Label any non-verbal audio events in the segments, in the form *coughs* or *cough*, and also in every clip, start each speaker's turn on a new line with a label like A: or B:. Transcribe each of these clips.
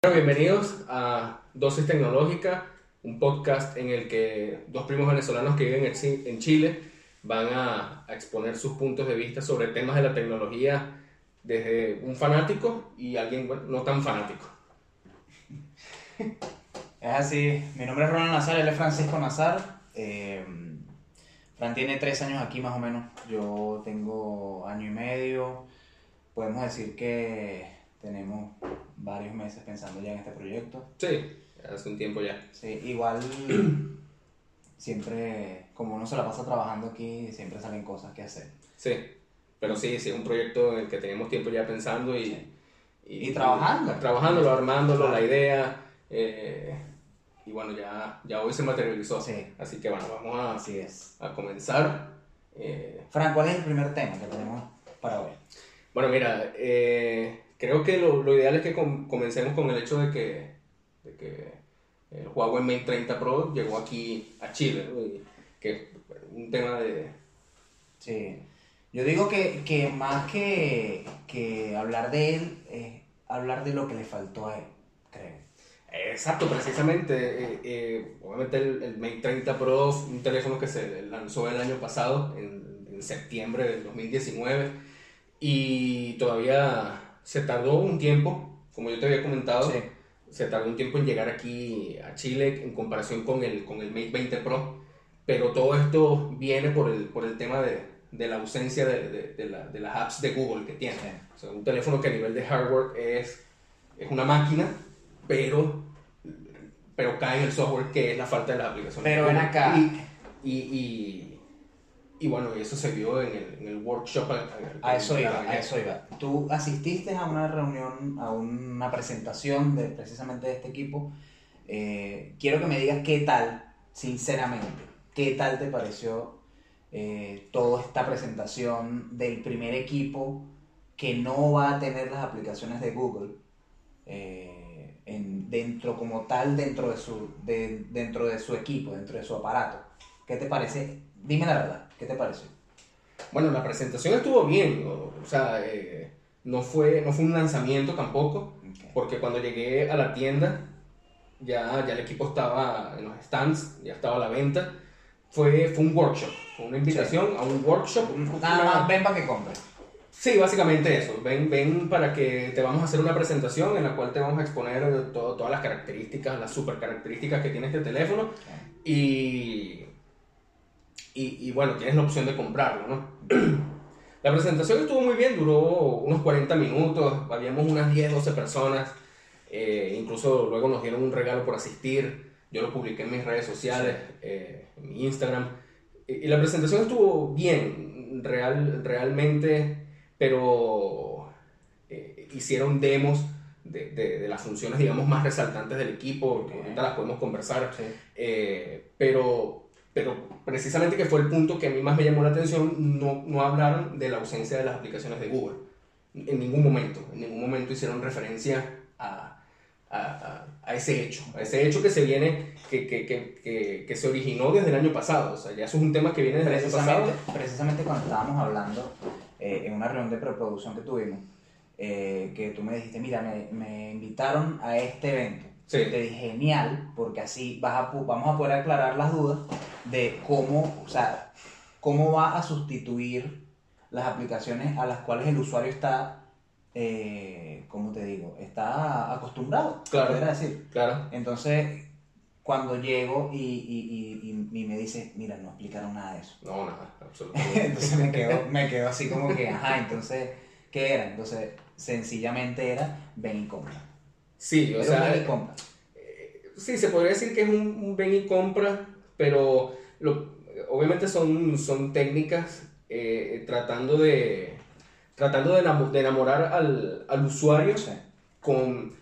A: bienvenidos a Dosis Tecnológica, un podcast en el que dos primos venezolanos que viven en Chile van a, exponer sus puntos de vista sobre temas de la tecnología desde un fanático y alguien no tan fanático.
B: Es así, mi nombre es Ronald Nazar, él es Francisco Nazar. Eh, Fran tiene tres años aquí más o menos, yo tengo año y medio. Podemos decir que tenemos varios meses pensando ya en este proyecto.
A: Sí, hace un tiempo ya.
B: Sí, igual *clears throat* siempre, como uno se la pasa trabajando aquí, siempre salen cosas que hacer.
A: Sí, pero sí, sí, es un proyecto en el que tenemos tiempo ya pensando y...
B: Y, trabajando.
A: trabajándolo, armándolo, la idea. Eh, y bueno, ya, ya hoy se materializó. Sí. Así que bueno, vamos a,
B: Así es.
A: a comenzar.
B: Eh, Fran, ¿cuál es el primer tema que tenemos para hoy?
A: Bueno, mira, eh, creo que lo, lo, ideal es que comencemos con el hecho de que, de que el Huawei Mate 30 Pro llegó aquí a Chile, que es un tema de...
B: Sí, yo digo que, que más que, que, hablar de él, es hablar de lo que le faltó a él, creo.
A: Exacto, precisamente. Eh, eh, obviamente el, el, Mate 30 Pro un teléfono que se lanzó el año pasado, en, en septiembre del 2019, y todavía se tardó un tiempo, como yo te había comentado. Sí se tardó un tiempo en llegar aquí a Chile en comparación con el, con el Mate 20 Pro, pero todo esto viene por el, por el tema de, de la ausencia de, de, la, de, las apps de Google que tiene. O sea, un teléfono que a nivel de hardware es, es una máquina, pero, pero cae en el software que es la falta de las aplicaciones.
B: Pero ven acá.
A: y, y y bueno, eso se vio en el, en el workshop.
B: a eso iba, a eso iba. Tú asististe a una reunión, a una presentación de precisamente de este equipo. Eh, quiero que me digas qué tal, sinceramente, qué tal te pareció eh, toda esta presentación del primer equipo que no va a tener las aplicaciones de Google eh, en, dentro como tal dentro de su de, dentro de su equipo, dentro de su aparato. ¿Qué te parece? Dime la verdad. ¿Qué te pareció?
A: Bueno, la presentación estuvo bien, o, sea, eh, no, fue, no fue un lanzamiento tampoco, porque cuando llegué a la tienda ya, ya el equipo estaba en los stands, ya estaba a la venta. Fue, fue un workshop, fue una invitación a un workshop.
B: Nada más, ven para que compres.
A: Sí, básicamente eso. Ven, ven para que te vamos a hacer una presentación en la cual te vamos a exponer todas las características, las super características que tiene este teléfono. Y y, bueno, tienes la opción de comprarlo, ¿no? *clears throat* La presentación estuvo muy bien, duró unos 40 minutos, habíamos unas 10, 12 personas, eh, incluso luego nos dieron un regalo por asistir, yo lo publiqué en mis redes sociales, eh, en mi Instagram, y, la presentación estuvo bien, real, realmente, pero eh, hicieron demos de, de, las funciones, digamos, más resaltantes del equipo, que ahorita las podemos conversar, pero pero precisamente que fue el punto que a mí más me llamó la atención, no, no hablaron de la ausencia de las aplicaciones de Google. En ningún momento, en ningún momento hicieron referencia a, a, a ese hecho, a ese hecho que se viene, que, que, que, que, se originó desde el año pasado. O sea, ya eso es un tema que viene desde el año pasado.
B: Precisamente cuando estábamos hablando eh, en una reunión de preproducción que tuvimos, eh, que tú me dijiste, mira, me, me invitaron a este evento te dije, genial, porque así vas a, vamos a poder aclarar las dudas de cómo, o sea, cómo va a sustituir las aplicaciones a las cuales el usuario está, eh, ¿cómo te digo? Está acostumbrado,
A: claro,
B: decir.
A: Claro.
B: Entonces, cuando llego y, y, y, y, me dice, mira, no explicaron nada de eso.
A: No, nada, absolutamente. *laughs*
B: entonces me quedo, me quedo así como que, ajá, entonces, ¿qué era? Entonces, sencillamente era, ven y compra.
A: Sí, o sea. ven y compra. Eh, sí, se podría decir que es un, un ven y compra, pero lo, obviamente son, son técnicas eh, tratando de tratando de, enamorar al, al usuario con,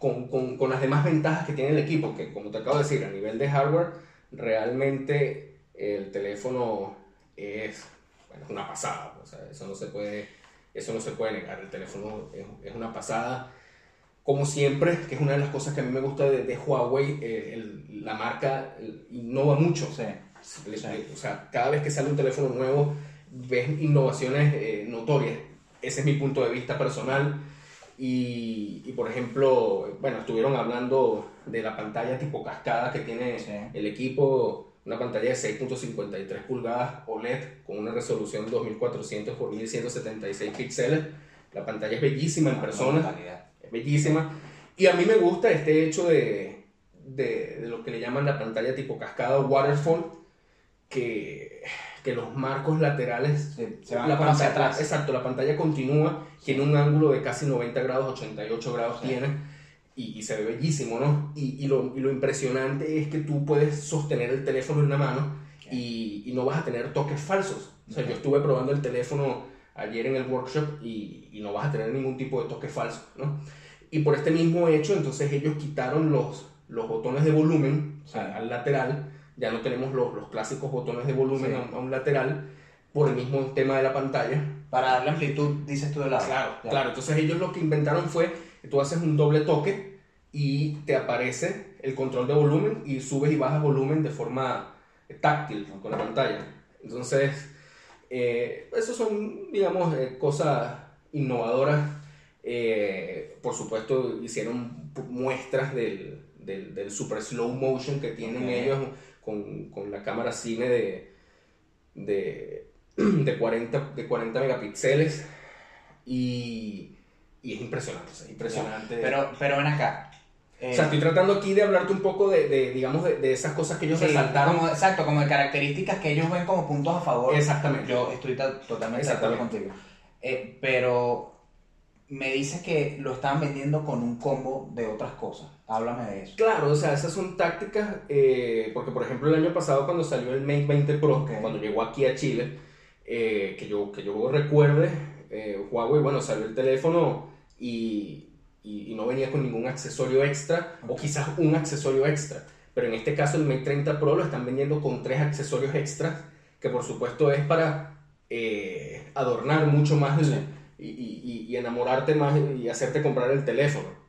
A: con, con, con, las demás ventajas que tiene el equipo, que como te acabo de decir, a nivel de hardware, realmente el teléfono es, bueno, es una pasada, o sea, eso no se puede, eso no se puede negar, el teléfono es, es una pasada como siempre, que es una de las cosas que a mí me gusta de, Huawei, eh, la marca innova mucho. O sea, cada vez que sale un teléfono nuevo, ves innovaciones eh, notorias. Ese es mi punto de vista personal. Y, y, por ejemplo, bueno, estuvieron hablando de la pantalla tipo cascada que tiene el equipo, una pantalla de 6.53 pulgadas OLED con una resolución 2400 x 1176 píxeles. La pantalla es bellísima en persona, es bellísima. Y a mí me gusta este hecho de, de, de lo que le llaman la pantalla tipo cascada o waterfall, que que los marcos laterales
B: se van la pantalla, atrás.
A: Exacto, la pantalla continúa, tiene un ángulo de casi 90 grados, 88 grados tiene, y, se ve bellísimo, ¿no? Y, y, lo, y, lo, impresionante es que tú puedes sostener el teléfono en la mano y, no vas a tener toques falsos. O sea, yo estuve probando el teléfono ayer en el workshop y, no vas a tener ningún tipo de toque falso, ¿no? Y por este mismo hecho, entonces ellos quitaron los, los botones de volumen al lateral ya no tenemos los, los clásicos botones de volumen a, un lateral por el mismo tema de la pantalla.
B: Para darle amplitud, dices tú de lado.
A: Claro, claro. Entonces ellos lo que inventaron fue que tú haces un doble toque y te aparece el control de volumen y subes y bajas volumen de forma táctil con la pantalla. Entonces, eh, son, digamos, eh, cosas innovadoras. Eh, por supuesto, hicieron muestras del, del, del, super slow motion que tienen ellos con, con la cámara cine de, de, *clears throat* de, 40, de 40 megapíxeles y, y es impresionante, impresionante.
B: Pero, pero ven acá.
A: O sea, estoy tratando aquí de hablarte un poco de, de digamos, de, de, esas cosas que ellos resaltaron.
B: exacto, como de características que ellos ven como puntos a favor.
A: Exactamente.
B: Yo estoy totalmente de acuerdo contigo. Eh, pero me dices que lo estaban vendiendo con un combo de otras cosas. Háblame de eso.
A: Claro, o sea, esas son tácticas, eh, porque por ejemplo el año pasado cuando salió el Mate 20 Pro, cuando llegó aquí a Chile, eh, que, yo, que yo recuerde, eh, Huawei, bueno, salió el teléfono y, y, no venía con ningún accesorio extra, o quizás un accesorio extra. Pero en este caso el Mate 30 Pro lo están vendiendo con tres accesorios extras, que por supuesto es para adornar mucho más y, y, y enamorarte más y hacerte comprar el teléfono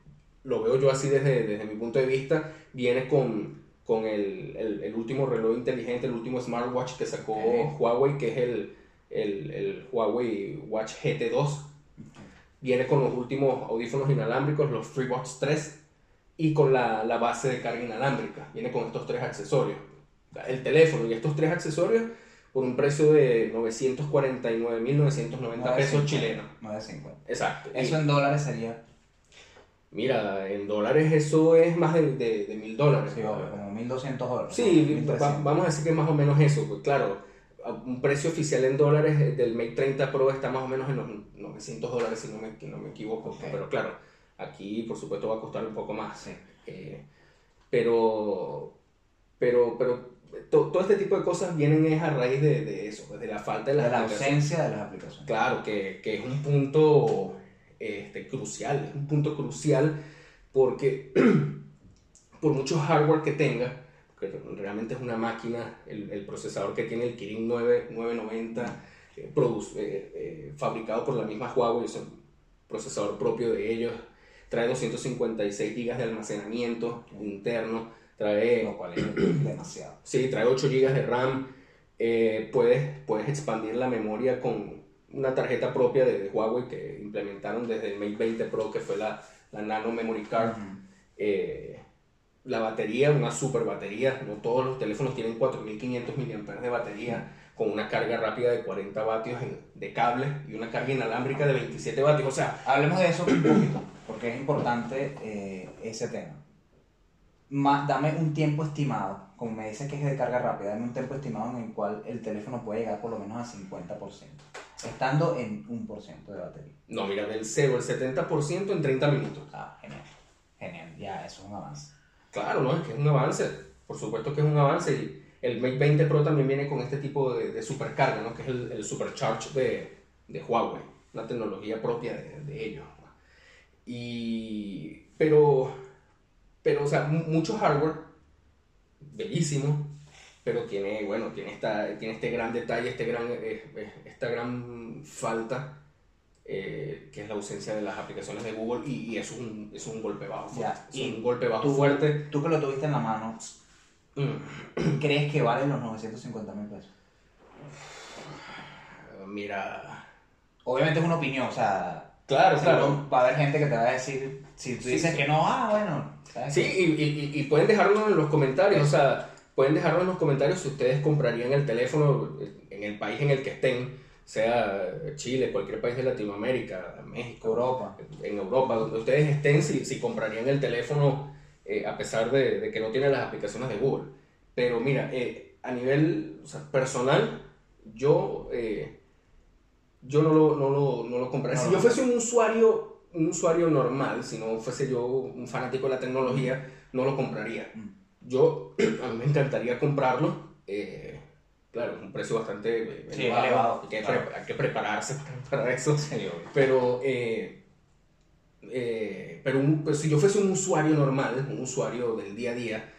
A: lo veo yo así desde, desde mi punto de vista, viene con, con el, el, el, último reloj inteligente, el último smartwatch que sacó Huawei, que es el, el, Huawei Watch GT2. Viene con los últimos audífonos inalámbricos, los FreeBuds 3, y con la, la, base de carga inalámbrica. Viene con estos tres accesorios. El teléfono y estos tres accesorios por un precio de 949.990 pesos chilenos.
B: 950.
A: Exacto.
B: Eso en dólares sería
A: Mira, en dólares eso es más de, de, mil dólares.
B: Sí, como 1.200 dólares.
A: Sí, vamos a decir que más o menos eso. Pues claro, un precio oficial en dólares eh, del Mate 30 Pro está más o menos en los 900 dólares, si no me, no me equivoco. Pero claro, aquí por supuesto va a costar un poco más. Eh, pero, pero, pero todo este tipo de cosas vienen es a raíz de, de eso, de la falta de,
B: de la ausencia de las aplicaciones.
A: Claro, que, que es un punto este, crucial, es un punto crucial porque *clears throat* por mucho hardware que tenga, que realmente es una máquina, el, el procesador que tiene el Kirin 9, 990, eh, produce, eh, eh, fabricado por la misma Huawei, es un procesador propio de ellos, trae 256 GB de almacenamiento interno, trae...
B: Lo cual es demasiado.
A: Sí, trae 8 GB de RAM, puedes, puedes expandir la memoria con una tarjeta propia de, Huawei que implementaron desde el Mate 20 Pro, que fue la, la Nano Memory Card. Eh, la batería, una super batería, no todos los teléfonos tienen 4500 mAh de batería, con una carga rápida de 40 vatios de cable y una carga inalámbrica de 27 vatios. O sea,
B: hablemos de eso un poquito, porque es importante eh, ese tema. dame un tiempo estimado, como me dices que es de carga rápida, dame un tiempo estimado en el cual el teléfono puede llegar por lo menos a 50% estando en un por ciento de batería.
A: No, mira, del 0 al 70% en 30 minutos.
B: Ah, genial. Genial, ya, eso es un avance.
A: Claro, ¿no? Es que es un avance. Por supuesto que es un avance. Y el Mate 20 Pro también viene con este tipo de, supercarga, ¿no? Que es el, el Supercharge de, de, Huawei. Una tecnología propia de, de ellos. Y... Pero... Pero, o sea, mucho hardware. Bellísimo pero tiene, bueno, tiene, esta, tiene este gran detalle, este gran, eh, eh, esta gran falta, eh, que es la ausencia de las aplicaciones de Google, y, y eso es un, es un golpe bajo fuerte. es un golpe bajo fuerte.
B: Tú que lo tuviste en la mano, mm. ¿crees que valen los 950 mil pesos?
A: Mira...
B: Obviamente es una opinión, o sea...
A: Claro, claro.
B: Va a haber gente que te va a decir, si tú dices que no, ah, bueno.
A: Sí, y, y, pueden dejarlo en los comentarios, o sea, pueden dejarlo en los comentarios si ustedes comprarían el teléfono en el país en el que estén, sea Chile, cualquier país de Latinoamérica, México,
B: Europa.
A: En Europa, donde ustedes estén, si, si comprarían el teléfono eh, a pesar de, de, que no tiene las aplicaciones de Google. Pero mira, eh, a nivel personal, yo... Eh, yo no lo, no lo, no lo compraría. si yo fuese un usuario, un usuario normal, si no fuese yo un fanático de la tecnología, no lo compraría. Mm. Yo, *clears throat* a mí me encantaría comprarlo. Eh, claro, un precio bastante
B: eh, elevado.
A: Hay, que, prepararse *laughs* para eso. pero, eh, pero pues, si yo fuese un usuario normal, un usuario del día a día,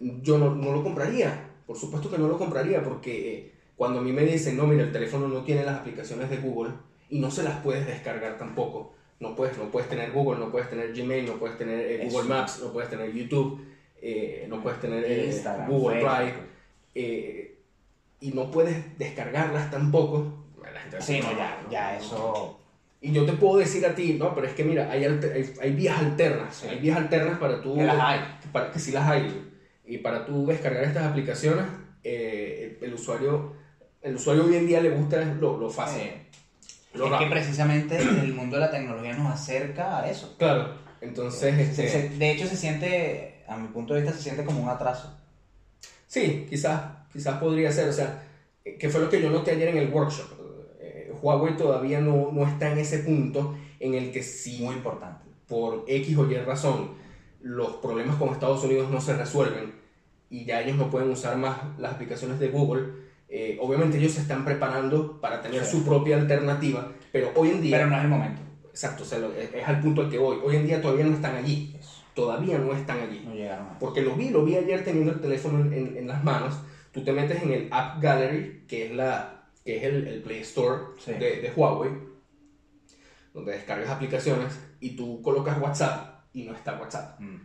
A: yo no, no lo compraría. Por supuesto que no lo compraría porque cuando a mí me dicen, no, mira, el teléfono no tiene las aplicaciones de Google y no se las puedes descargar tampoco. No puedes, no puedes tener Google, no puedes tener Gmail, no puedes tener eh, Google Maps, no puedes tener YouTube, eh, no puedes tener eh, Google Drive. Y no puedes descargarlas tampoco.
B: sí, no, ya, ya eso...
A: Y yo te puedo decir a ti, no, pero es que mira, hay, hay, vías alternas. Hay vías alternas para tú...
B: Que las hay.
A: Para, que sí las hay. Y para tú descargar estas aplicaciones, el usuario el usuario hoy en día le gusta lo, lo fácil.
B: es que precisamente *clears throat* el mundo de la tecnología nos acerca a eso.
A: Claro, entonces... Este...
B: de hecho se siente, a mi punto de vista, se siente como un atraso.
A: Sí, quizás, quizás podría ser, o sea, que fue lo que yo noté ayer en el workshop. Eh, Huawei todavía no, no está en ese punto en el que sí...
B: Muy importante.
A: Por X o Y razón, los problemas con Estados Unidos no se resuelven y ya ellos no pueden usar más las aplicaciones de Google eh, obviamente ellos se están preparando para tener su propia alternativa, pero hoy en día...
B: Pero no es el momento.
A: Exacto, es, al punto al que voy. Hoy en día todavía no están allí. Todavía no están allí.
B: No llegaron.
A: Porque lo vi, lo vi ayer teniendo el teléfono en, en, las manos. Tú te metes en el App Gallery, que es, la, que es el, el Play Store de, de, Huawei, donde descargas aplicaciones y tú colocas WhatsApp y no está WhatsApp. Mm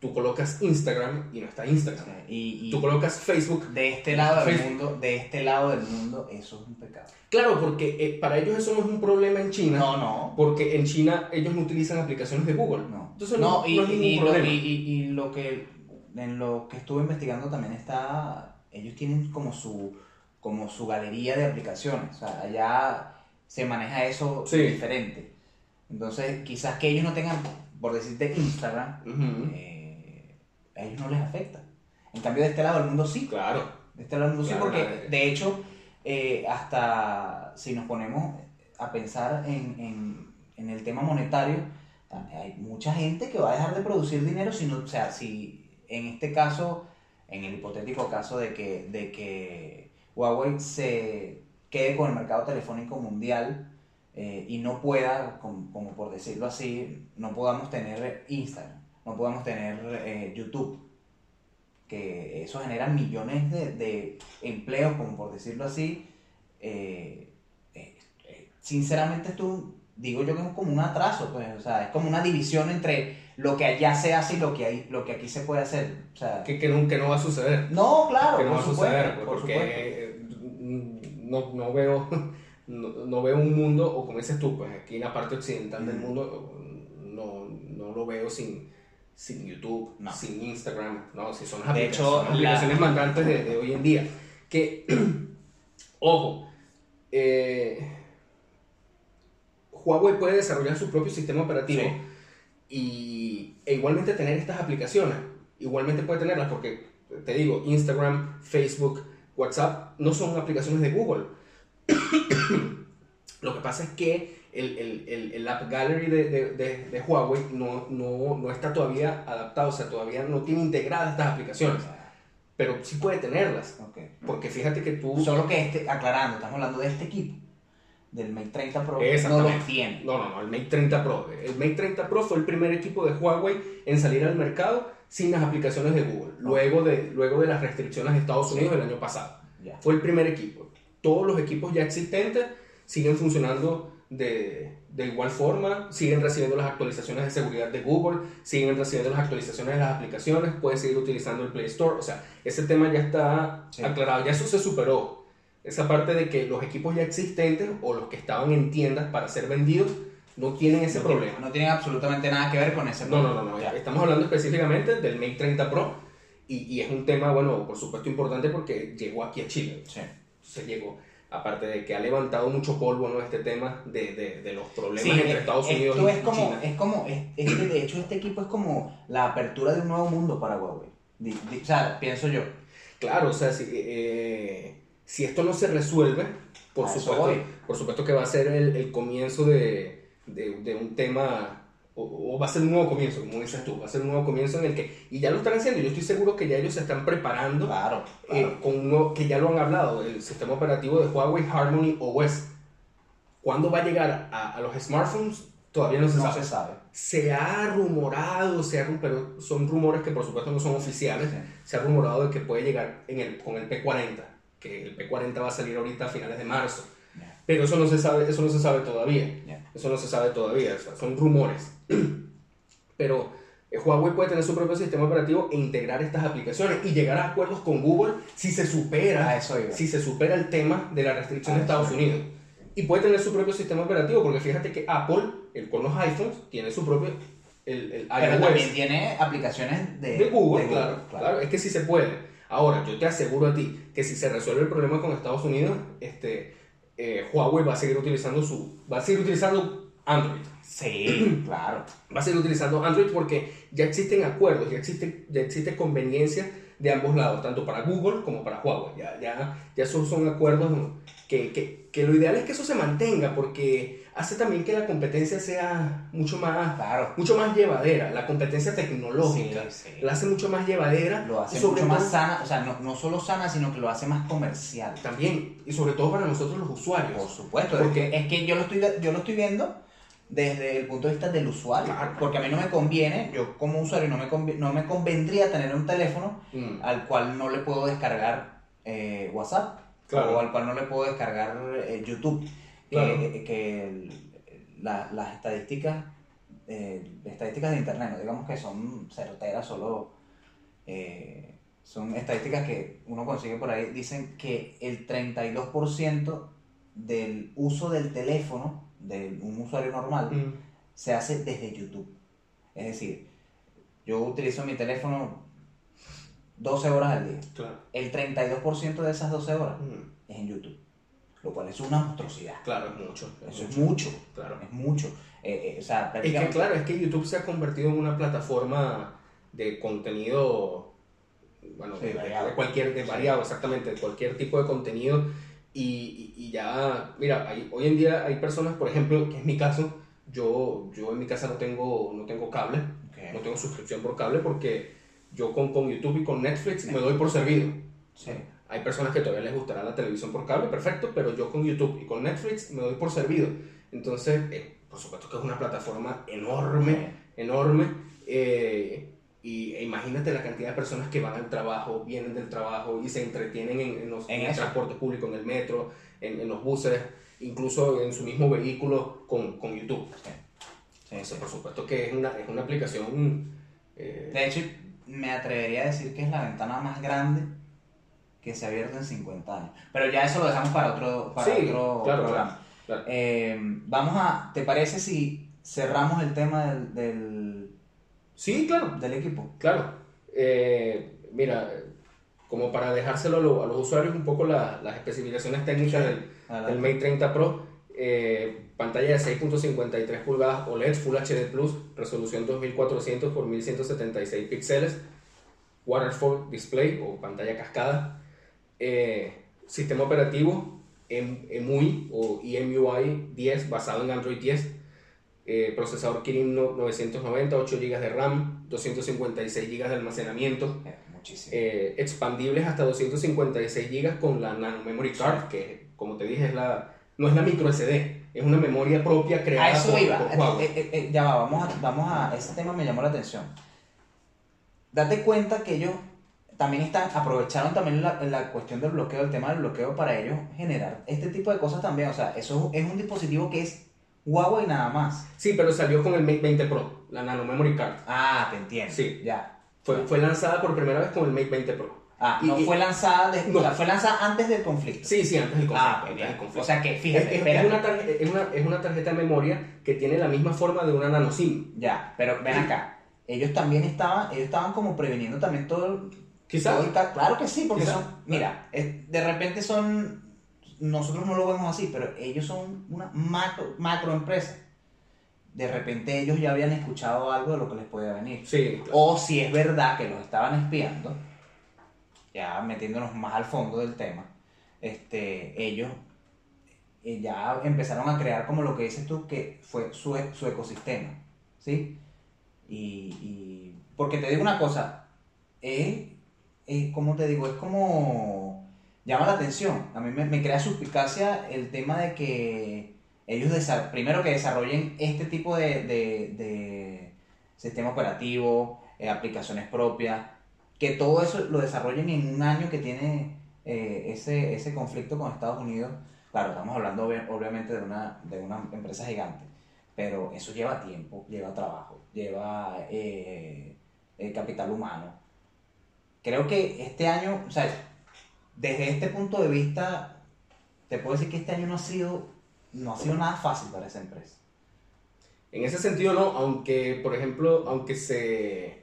A: tú colocas Instagram y no está Instagram. y, tú colocas Facebook.
B: De este lado del mundo, de este lado del mundo, eso es un pecado.
A: Claro, porque eh, para ellos eso no es un problema en China.
B: No, no.
A: Porque en China ellos no utilizan aplicaciones de Google.
B: No. Entonces no, y, Lo, y, lo que en lo que estuve investigando también está, ellos tienen como su como su galería de aplicaciones. O sea, allá se maneja eso diferente. Entonces, quizás que ellos no tengan, por decirte, Instagram, a ellos no les afecta. En cambio, de este lado del mundo sí.
A: Claro.
B: De este lado del mundo sí, porque de hecho, eh, hasta si nos ponemos a pensar en, el tema monetario, hay mucha gente que va a dejar de producir dinero si no, o sea, si en este caso, en el hipotético caso de que, de que Huawei se quede con el mercado telefónico mundial eh, y no pueda, como, por decirlo así, no podamos tener Instagram no podemos tener eh, YouTube, que eso genera millones de, empleos, como por decirlo así. Eh, sinceramente esto digo yo que es como un atraso, pues, o sea, es como una división entre lo que allá se hace y lo que, hay, lo que aquí se puede hacer. O sea,
A: que, que, no, que no va a suceder.
B: No, claro.
A: Que no va a suceder, porque no, no, veo... *laughs* No, veo un mundo, o como dices tú, pues aquí en la parte occidental del mundo no, no lo veo sin, sin YouTube, sin Instagram, no, si son las
B: de hecho,
A: aplicaciones mandantes de, hoy en día. Que, *clears throat* ojo, eh, Huawei puede desarrollar su propio sistema operativo y, e igualmente tener estas aplicaciones. Igualmente puede tenerlas porque, te digo, Instagram, Facebook, WhatsApp no son aplicaciones de Google. *coughs* Lo que pasa es que el, el, el, App Gallery de, de, de, Huawei no, no, no, está todavía adaptado, o sea, todavía no tiene integradas estas aplicaciones. Pero sí puede tenerlas. Porque fíjate que tú...
B: Solo que este, aclarando, estamos hablando de este equipo, del Mate 30 Pro, no lo tiene.
A: No, no, no, el Mate 30 Pro. El Mate 30 Pro fue el primer equipo de Huawei en salir al mercado sin las aplicaciones de Google, luego, de, luego de las restricciones de Estados Unidos el año pasado. Fue el primer equipo. Todos los equipos ya existentes siguen funcionando de, de, igual forma, siguen recibiendo las actualizaciones de seguridad de Google, siguen recibiendo las actualizaciones de las aplicaciones, pueden seguir utilizando el Play Store, o sea, ese tema ya está aclarado, ya eso se superó. Esa parte de que los equipos ya existentes o los que estaban en tiendas para ser vendidos No tienen ese
B: no,
A: problema.
B: No tienen absolutamente nada que ver con ese
A: No,
B: problema.
A: no, no, no.
B: Ya.
A: Estamos hablando específicamente del Mate 30 Pro y, y es un tema, bueno, por supuesto importante porque llegó aquí a Chile.
B: Sí.
A: Se llegó. Aparte de que ha levantado mucho polvo, ¿no? Este tema de, de, de los problemas
B: Sí,
A: entre
B: es-
A: Estados Unidos
B: esto
A: y
B: es como,
A: China.
B: es como, es, de hecho este equipo es como la apertura de un nuevo mundo para Huawei. O sea, pienso yo.
A: Claro, o sea, si, eh, si esto no se resuelve, por
B: A
A: supuesto, por supuesto que va a ser el, el comienzo de, de- de un tema, o, o va a ser un nuevo comienzo, como dices tú, va a ser un nuevo comienzo en el que, y ya lo están haciendo, yo estoy seguro que ya ellos se están preparando,
B: Claro,
A: eh,
B: claro.
A: con un nuevo- que ya lo han hablado, el sistema operativo de Huawei Harmony OS. ¿Cuándo va a llegar a, a los smartphones? Todavía no se
B: no
A: sabe.
B: se sabe.
A: Se ha rumorado, se ha, pero son rumores que por supuesto no son oficiales,
B: Sí.
A: se ha rumorado de que puede llegar en el, con el P40, que el P40 va a salir ahorita a finales de marzo.
B: Ya.
A: Pero eso no se sabe, eso no se sabe todavía.
B: Ya.
A: Eso no se sabe todavía, o sea, son rumores. *clears throat* Pero eh, Huawei puede tener su propio sistema operativo e integrar estas aplicaciones y llegar a acuerdos con Google si se supera,
B: eso
A: si se supera el tema de la restricción
B: A
A: de Estados. Unidos. Y puede tener su propio sistema operativo, porque fíjate que Apple, el, con los iPhones, tiene su propio el, el
B: Pero
A: iOS
B: también tiene aplicaciones de,
A: de Google,
B: de
A: claro, claro, es que sí se puede. Ahora, yo te aseguro a ti que si se resuelve el problema con Estados Unidos, este, eh, Huawei va a seguir utilizando su, va a seguir utilizando Android.
B: Sí, *clears throat* claro.
A: Va a seguir utilizando Android porque ya existen acuerdos, ya existe, ya existe conveniencia de ambos lados, tanto para Google como para Huawei. Ya, ya, ya esos son acuerdos que, que, que lo ideal es que eso se mantenga porque hace también que la competencia sea mucho más,
B: Claro.
A: mucho más llevadera, la competencia tecnológica
B: Sí, sí.
A: la hace mucho más llevadera
B: Lo hace
A: sobre
B: mucho
A: todo
B: más sana, o sea, no, no solo sana, sino que lo hace más comercial.
A: también y sobre todo para nosotros los usuarios
B: Por supuesto,
A: Porque-
B: es que yo lo estoy yo lo estoy viendo desde el punto de vista del usuario,
A: Claro.
B: porque a mí no me conviene, yo como usuario no me no me convendría tener un teléfono
A: Mm,
B: al cual no le puedo descargar eh, WhatsApp
A: Claro.
B: o al cual no le puedo descargar eh, YouTube,
A: Claro.
B: que la- las estadísticas eh, estadísticas de internet, no digamos que son certeras, solo eh, son estadísticas que uno consigue por ahí, dicen que el 32% del uso del teléfono de un usuario normal
A: mm,
B: se hace desde YouTube. Es decir, yo utilizo mi teléfono 12 horas al día.
A: claro
B: El 32% de esas 12 horas
A: Mm,
B: es en YouTube, lo cual es una monstruosidad.
A: claro es mucho
B: Eso es
A: mucho,
B: mucho,
A: claro
B: es mucho. Eh, eh, o sea,
A: es que
B: prácticamente...
A: claro es que YouTube se ha convertido en una plataforma de contenido bueno
B: Sí,
A: de,
B: variado.
A: de cualquier de variado exactamente de cualquier tipo de contenido y, y- y ya mira hay- hoy en día hay personas por ejemplo que es mi caso yo yo en mi casa no tengo no tengo cable
B: Ok.
A: no tengo suscripción por cable porque yo con, con YouTube y con Netflix me doy por servido.
B: Sí.
A: Hay personas que todavía les gustará la televisión por cable, perfecto, pero yo con YouTube y con Netflix me doy por servido. Entonces, eh, por supuesto que es una plataforma enorme, enorme. eh, y e imagínate la cantidad de personas que van al trabajo, vienen del trabajo y se entretienen en, en los,
B: En
A: en el transporte público, en el metro, en, los buses, incluso en su mismo vehículo con, con YouTube.
B: Sí, sí.
A: Eso, por supuesto que es una, es una aplicación... eh,
B: De hecho, me atrevería a decir que es la ventana más grande que se ha abierto en 50 años. Pero ya eso lo dejamos para otro, para
A: Sí,
B: otro
A: claro,
B: programa.
A: claro.
B: Eh, vamos a, ¿te parece si cerramos el tema del, del,
A: Sí, claro,
B: del equipo?
A: claro. Eh, mira, como para dejárselo a, lo- a los usuarios un poco la- las especificaciones técnicas del, del Mate 30 Pro, eh, pantalla de 6.53 pulgadas OLED Full HD Plus, resolución 2400 por 1176 píxeles, Waterfall Display o pantalla cascada, eh, sistema operativo em- EMUI o EMUI 10 basado en Android 10, eh, procesador Kirin no- 990, 8 GB de RAM, 256 GB de almacenamiento,
B: Eh,
A: eh, expandibles hasta 256 GB con la Nano Memory Card, que como te dije es la, no es la micro SD, es una memoria propia creada
B: a eso
A: por,
B: iba.
A: por
B: eh, ya va, vamos a, vamos a. Ese tema me llamó la atención. Date cuenta que ellos también están, aprovecharon también la, la cuestión del bloqueo, el tema del bloqueo para ellos generar este tipo de cosas también. O sea, eso es un dispositivo que es Huawei nada más.
A: Sí, pero salió con el Mate 20 Pro, la Nano Memory Card.
B: Ah, te entiendo.
A: Sí.
B: Ya.
A: Fue, fue lanzada por primera vez con el Mate 20 Pro.
B: Ah, no fue lanzada, fue lanzada antes del conflicto.
A: Sí, sí, antes del
B: ah,
A: conflicto.
B: O sea que, fíjate,
A: es, una tarjeta, es, una, es, una tarjeta de memoria que tiene la misma forma de una nano SIM.
B: Ya, pero ven acá. Ellos también estaban, ellos estaban como previniendo también todo
A: Quizás.
B: claro que sí, porque son... Mira, de repente son... Nosotros no lo vemos así, pero ellos son una macro, macro empresa de repente ellos ya habían escuchado algo de lo que les podía venir.
A: Sí,
B: O si es verdad que los estaban espiando, ya metiéndonos más al fondo del tema, este, ellos eh, ya empezaron a crear como lo que dices tú, que fue su, su ecosistema, ¿sí? Y, porque te digo una cosa, es, como te digo, es como, llama la atención, a mí me, crea suspicacia el tema de que ellos, primero que desarrollen este tipo de, de, sistema operativo, eh, aplicaciones propias, que todo eso lo desarrollen en un año que tiene eh, ese, ese conflicto con Estados Unidos. Claro, estamos hablando obviamente de una, de una empresa gigante, pero eso lleva tiempo, lleva trabajo, lleva eh, capital humano. Creo que este año, o sea, desde este punto de vista, te puedo decir que este año no ha sido, no ha sido nada fácil para esa empresa.
A: En ese sentido no, aunque, por ejemplo, aunque se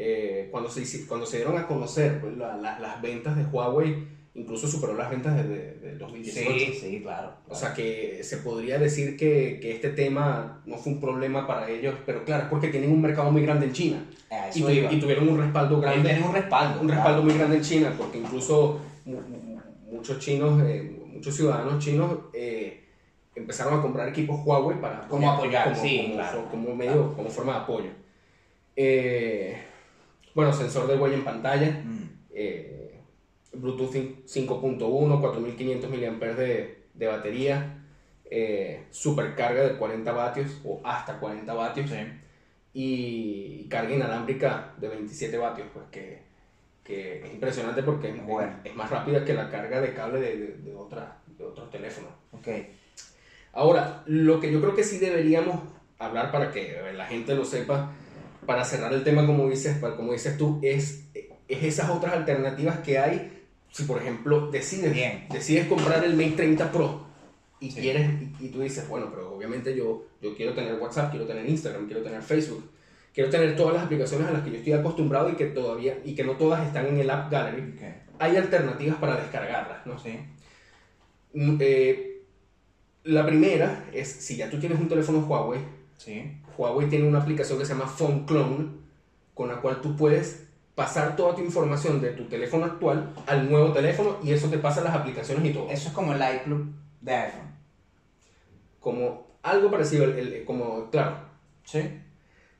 A: eh, cuando, se, cuando se dieron a conocer pues, las ventas de Huawei, incluso superó las ventas de, 2018.
B: Sí, sí, claro,
A: O sea que se podría decir que, que, este tema no fue un problema para ellos, pero claro, es porque tienen un mercado muy grande en China. Y, y, tuvieron un respaldo grande.
B: Tienen un respaldo.
A: Un respaldo muy grande en China, porque incluso muchos chinos, eh, muchos ciudadanos chinos eh, empezaron a comprar equipos Huawei para
B: como apoyar,
A: como,
B: sí,
A: como, medio, como forma de apoyo. Eh, bueno, sensor de huella en pantalla, mm. Bluetooth 5.1, 4500 mAh de, de batería, eh, supercarga de 40 vatios o hasta 40 vatios y carga inalámbrica de 27 vatios, pues que, que es impresionante porque es, más rápida que la carga de cable de, de, de, otra, de otros teléfonos.
B: Okay.
A: Ahora, lo que yo creo que sí deberíamos hablar para que la gente lo sepa para cerrar el tema, como dices, como dices tú, es, es esas otras alternativas que hay. Si, por ejemplo, decides, Bien. decides comprar el Mate 30 Pro y, quieres, y, tú dices, bueno, pero obviamente yo, yo quiero tener WhatsApp, quiero tener Instagram, quiero tener Facebook, quiero tener todas las aplicaciones a las que yo estoy acostumbrado y que todavía y que no todas están en el App Gallery. Hay alternativas para descargarlas, ¿no?
B: Sí.
A: Mm, eh, la primera es, si ya tú tienes un teléfono Huawei,
B: sí.
A: Huawei tiene una aplicación que se llama Phone Clone, con la cual tú puedes pasar toda tu información de tu teléfono actual al nuevo teléfono y eso te pasa las aplicaciones y todo.
B: Eso es como el iCloud de iPhone.
A: Como algo parecido, el, como, claro.
B: Sí.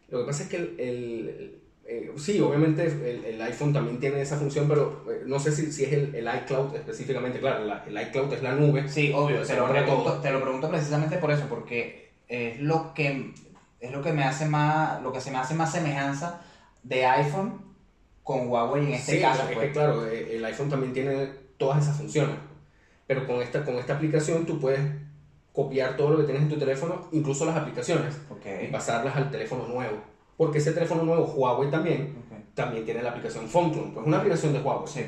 A: Lo que pasa es que el, eh, sí, obviamente el, iPhone también tiene esa función, pero eh, no sé si, si es el, iCloud específicamente. Claro, el iCloud es la nube.
B: Sí, obvio. Te lo, pregunto, te lo pregunto precisamente por eso, porque es lo que es lo que me hace más, lo que se me hace más semejanza de iPhone con Huawei en este caso.
A: Es que pues. claro, eh, el iPhone también tiene todas esas funciones, pero con esta, con esta aplicación tú puedes copiar todo lo que tienes en tu teléfono, incluso las aplicaciones, y pasarlas al teléfono nuevo. Porque ese teléfono nuevo, Huawei también, también tiene la aplicación PhoneClone, pues una aplicación de Huawei.
B: Sí.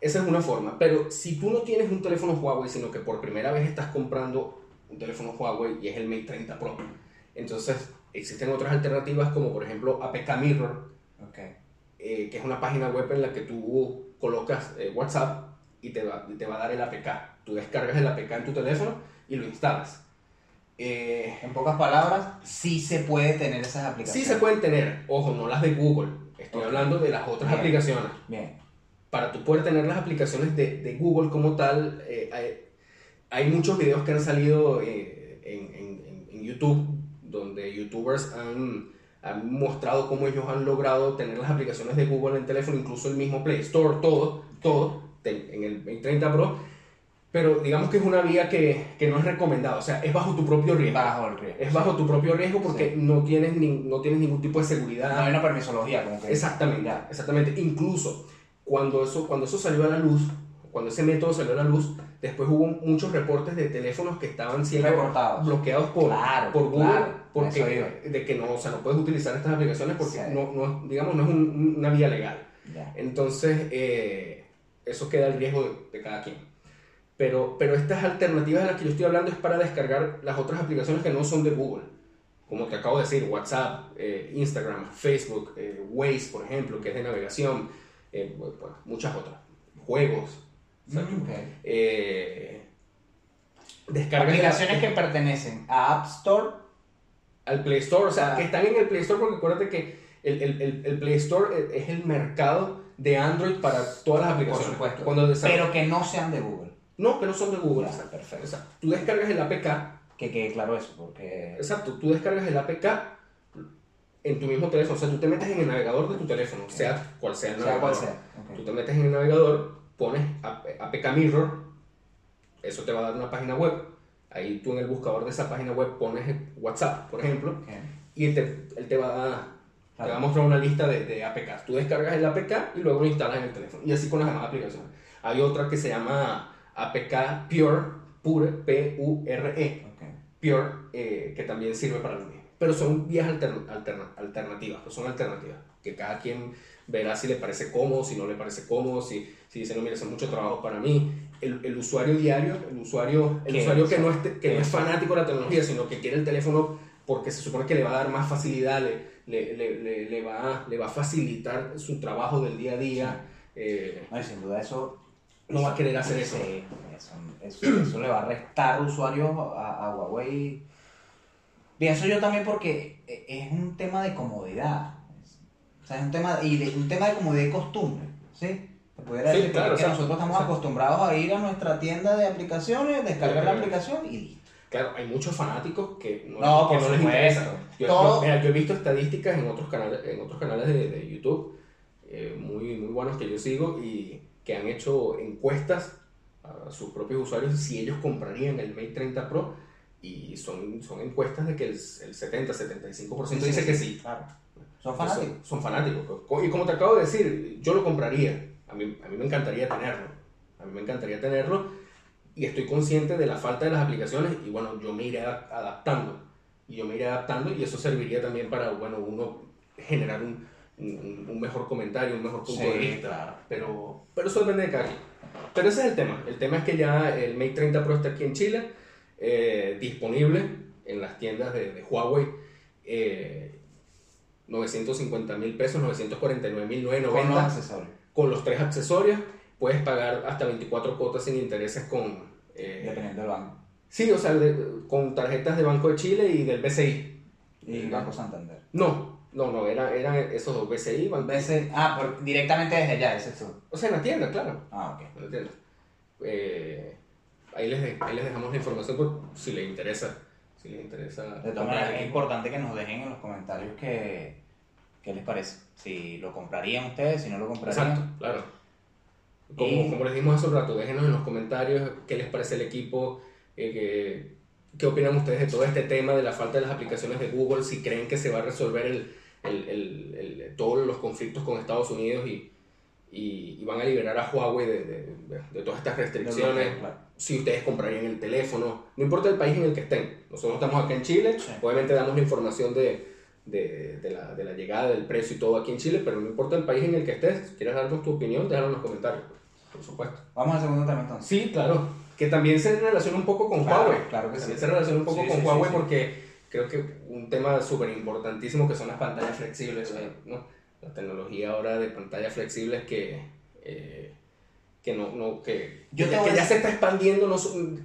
A: Esa es una forma, pero si tú no tienes un teléfono Huawei, sino que por primera vez estás comprando un teléfono Huawei y es el Mate 30 Pro, entonces Existen otras alternativas como por ejemplo APK Mirror, eh, que es una página web en la que tú colocas eh, WhatsApp y te va, te va a dar el APK. Tú descargas el APK en tu teléfono y lo instalas.
B: Eh, en pocas palabras, sí se puede tener esas aplicaciones.
A: Sí se pueden tener, ojo, no las de Google. Estoy hablando de las otras aplicaciones.
B: Bien.
A: Para tú poder tener las aplicaciones de, de Google como tal, hay, hay, muchos videos que han salido en, en, en YouTube donde youtubers han, han, mostrado cómo ellos han logrado tener las aplicaciones de Google en teléfono, incluso el mismo Play Store, todo, todo, en el 30 Pro. Pero digamos que es una vía que, que no es recomendada, o sea, es bajo tu propio riesgo.
B: Bajo el riesgo.
A: Es bajo tu propio riesgo porque no, tienes ni, no tienes ningún tipo de seguridad.
B: No hay una permisología, como que.
A: Exactamente, exactamente. Incluso cuando eso, cuando eso salió a la luz, cuando ese método salió a la luz, después hubo muchos reportes de teléfonos que estaban siendo bloqueados por, por Google, porque de que no, o sea, no puedes utilizar estas aplicaciones porque no, no, digamos, no es una vía legal. Entonces, eh, eso queda al riesgo de, cada quien. Pero, pero estas alternativas de las que yo estoy hablando es para descargar las otras aplicaciones que no son de Google. Como te acabo de decir, WhatsApp, eh, Instagram, Facebook, eh, Waze, por ejemplo, que es de navegación, muchas otras. Juegos.
B: Mm, okay. Aplicaciones que pertenecen a App Store.
A: Al Play Store, o sea, que están en el Play Store porque acuérdate que el, el, el, Play Store es el mercado de Android para todas las aplicaciones.
B: Por supuesto. Cuando Pero que no sean de Google.
A: No, que no son de Google. perfecto. Exacto. Tú descargas el APK.
B: Que quede claro eso, porque...
A: Exacto, tú descargas el APK en tu mismo teléfono. O sea, tú te metes en el navegador de tu teléfono, sea cual sea el navegador. Sea Tú te metes en el navegador, pones APK Mirror, eso te va a dar una página web. Ahí tú en el buscador de esa página web pones WhatsApp, por ejemplo, y él te, él te va a te va a mostrar una lista de, de APKs. Tú descargas el APK y luego lo instalas en el teléfono. Y así con las demás aplicaciones. Hay otra que se llama APK Pure, Pure, P-U-R-E. Pure, eh, que también sirve para lo mismo. Pero son vías alternativas, pues son alternativas. Que cada quien verá si le parece cómodo, si no le parece cómodo, si, si dice, no, mira, es mucho trabajo para mí. El, el usuario diario, el usuario, el usuario que, no es, que no es fanático de la tecnología, sino que quiere el teléfono porque se supone que le va a dar más facilidad, le, le, le, le, va, le va a facilitar su trabajo del día a día.
B: Eh, no, sin duda eso...
A: No va a querer hacer eso.
B: Eso, eso, le va a restar usuarios a, a, Huawei. Pienso yo también porque es un tema de comodidad. O sea, es un tema, y de, un tema de comodidad y costumbre. ¿sí? Te pudiera decir que nosotros estamos acostumbrados a ir a nuestra tienda de aplicaciones, descargar la aplicación y listo.
A: Claro, hay muchos fanáticos que no, que no les interesa. Yo, mira, yo he visto estadísticas en otros canales, en otros canales de, de YouTube eh, muy, muy buenos que yo sigo y que han hecho encuestas a sus propios usuarios si ellos comprarían el Mate 30 Pro y son, son encuestas de que el, el 70-75% dice que sí.
B: Claro. Son fanáticos.
A: Son, fanáticos. Y como te acabo de decir, yo lo compraría. A mí, a mí me encantaría tenerlo. A mí me encantaría tenerlo y estoy consciente de la falta de las aplicaciones y bueno, yo me iré adaptando y yo me iré adaptando y eso serviría también para, bueno, uno generar un, un, mejor comentario, un mejor punto de vista, pero, pero eso depende de cada quien. Pero ese es el tema, el tema es que ya el Mate 30 Pro está aquí en Chile, eh, disponible en las tiendas de, de Huawei, eh, 950 mil pesos, 949 mil 990 con los tres accesorios puedes pagar hasta 24 cuotas sin intereses con...
B: Eh, Dependiendo del banco.
A: Sí, o sea, con tarjetas de Banco de Chile y del BCI.
B: ¿Y Banco Santander?
A: No, no, no, eran era esos dos, BCI, Banco
B: BCI, Ah, directamente desde allá, es eso.
A: O sea, en la tienda, claro.
B: Ah, ok.
A: En la tienda. Eh, ahí, les ahí les dejamos la información por si les interesa. Si les interesa.
B: De todas maneras, es importante que nos dejen en los comentarios qué, qué les parece. Si lo comprarían ustedes, si no lo comprarían.
A: Exacto, claro. Como, como les dimos hace un rato, déjenos en los comentarios qué les parece el equipo, eh, qué, qué, opinan ustedes de todo este tema de la falta de las aplicaciones de Google, si creen que se va a resolver el, el, el, todos los conflictos con Estados Unidos y, y, van a liberar a Huawei de, de, de, todas estas restricciones. Si ustedes comprarían el teléfono, no importa el país en el que estén. Nosotros estamos acá en Chile, obviamente damos la información de, de, de, la, de, la, llegada, del precio y todo aquí en Chile, pero no importa el país en el que estés, si quieres darnos tu opinión, déjalo en los comentarios por supuesto.
B: Vamos al segundo tema entonces.
A: Sí, claro. Que también se relaciona un poco con Huawei.
B: Claro que
A: también se relaciona un poco con Huawei porque creo que un tema súper importantísimo que son las pantallas flexibles. ¿no? La tecnología ahora de pantallas flexibles que, eh, que, no, no, que, que, ya, se está expandiendo no,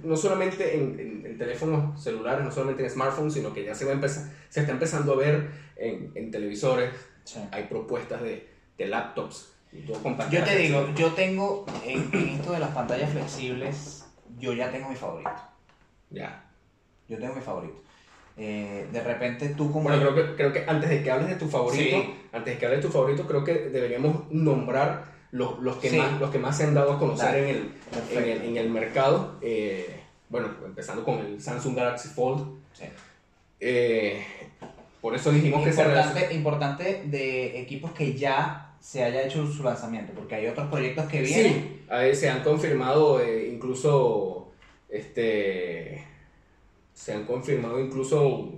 A: no solamente en, en, teléfonos celulares, no solamente en smartphones, sino que ya se, va a empezar, se está empezando a ver en, en televisores. Hay propuestas de, de laptops
B: yo te digo, yo tengo, en, esto de las pantallas flexibles, yo ya tengo mi favorito.
A: Ya.
B: Yo tengo mi favorito. Eh, de repente tú como...
A: Bueno, creo que, creo que antes de que hables de tu favorito, antes de que hables de tu favorito, creo que deberíamos nombrar los, los, que, más, los que más se han dado a conocer en el, en el, en el, mercado. Eh, bueno, empezando con el Samsung Galaxy Fold. Sí. Eh, por eso dijimos
B: que... Importante, importante de equipos que ya se haya hecho su lanzamiento, porque hay otros proyectos que vienen.
A: Sí, se han confirmado incluso, este, se han confirmado incluso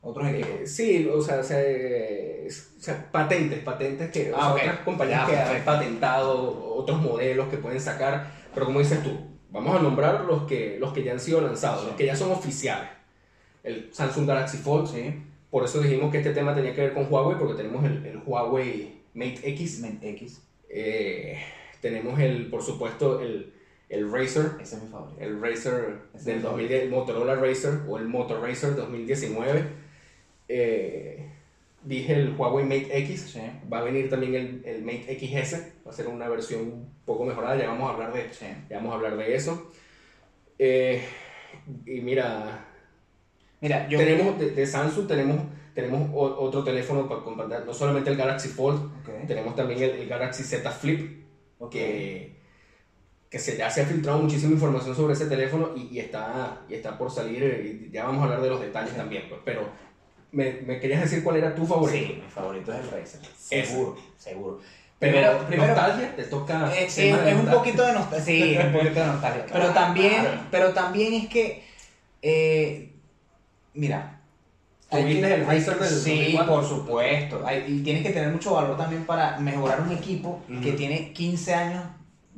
B: Otros equipos.
A: Eh, sí, o sea, o sea, patentes, patentes que o
B: Ah,
A: sea, otras compañías
B: Ya,
A: que han patentado, otros modelos que pueden sacar, pero como dices tú, vamos a nombrar los que, los que ya han sido lanzados,
B: Sí.
A: los que ya son oficiales. El Samsung Galaxy Fold,
B: Sí.
A: por eso dijimos que este tema tenía que ver con Huawei, porque tenemos el, el Huawei Mate X,
B: Mate X.
A: eh, tenemos el, por supuesto, el, el Razer,
B: Ese es mi favorito.
A: el Razer
B: Ese
A: del
B: es
A: 2010, el Motorola Razer o el Moto Razer 2019. Eh, dije el Huawei Mate X.
B: Sí.
A: Va a venir también el, el Mate XS. Va a ser una versión un poco mejorada. Ya vamos a hablar de,
B: Sí.
A: ya vamos a hablar de eso. Eh, y mira,
B: Mira, yo.
A: tenemos de, de Samsung tenemos, tenemos otro teléfono para comprar. No solamente el Galaxy Fold, tenemos también el, el Galaxy Z Flip
B: ok.
A: Que, que se, ya se ha filtrado muchísima información sobre ese teléfono y, y está, y está por salir, eh, y ya vamos a hablar de los detalles también, pues, pero me, me querías decir cuál era tu favorito.
B: Sí, mi favorito es el Razer.
A: Ese.
B: Seguro, seguro.
A: Pero
B: Primero- primero-
A: nostalgia, te toca...
B: Eh, sí, es un poquito de nostalgia. Sí, es un poquito de nostalgia. *laughs* Pero también, pero también es que, eh, mira. hay
A: ¿Tuviste
B: que-
A: el Razer
B: que-
A: del
B: Sí,
A: 2004?
B: por supuesto. Hay- y tienes que tener mucho valor también para mejorar un equipo que
A: Ujú.
B: tiene 15 años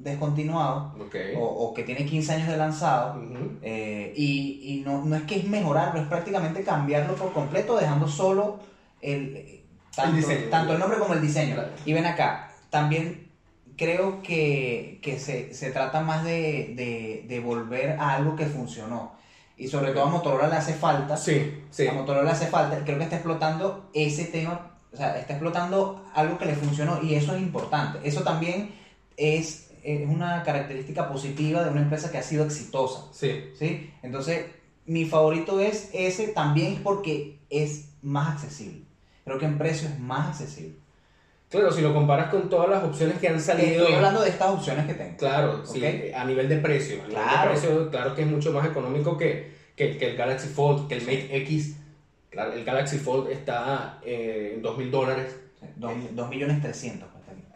B: descontinuado o, o que tiene 15 años de lanzado. Eh, y y no, no es que es mejorarlo, es prácticamente cambiarlo por completo, dejando solo el, eh, tanto,
A: diseño.
B: tanto el nombre como el diseño.
A: Claro.
B: Y ven acá, también creo que, que se, se trata más de, de, de volver a algo que funcionó. Y sobre todo a Motorola le hace falta.
A: Sí, sí.
B: A Motorola le hace falta. Creo que está explotando ese tema. O sea, está explotando algo que le funcionó y eso es importante. Eso también es, es una característica positiva de una empresa que ha sido exitosa.
A: Sí.
B: ¿sí? Entonces, mi favorito es ese también porque es más accesible. Creo que en precio es más accesible.
A: Claro, si lo comparas con todas las opciones que han salido...
B: Estoy hablando de estas opciones que tengo.
A: Claro, sí, a nivel de precio. A nivel
B: Claro.
A: de precio, claro que es mucho más económico que, que, que el Galaxy Fold, que el Mate X. Claro, el Galaxy Fold está eh, en 2.000 dólares.
B: Dos- dos millones trescientos cuesta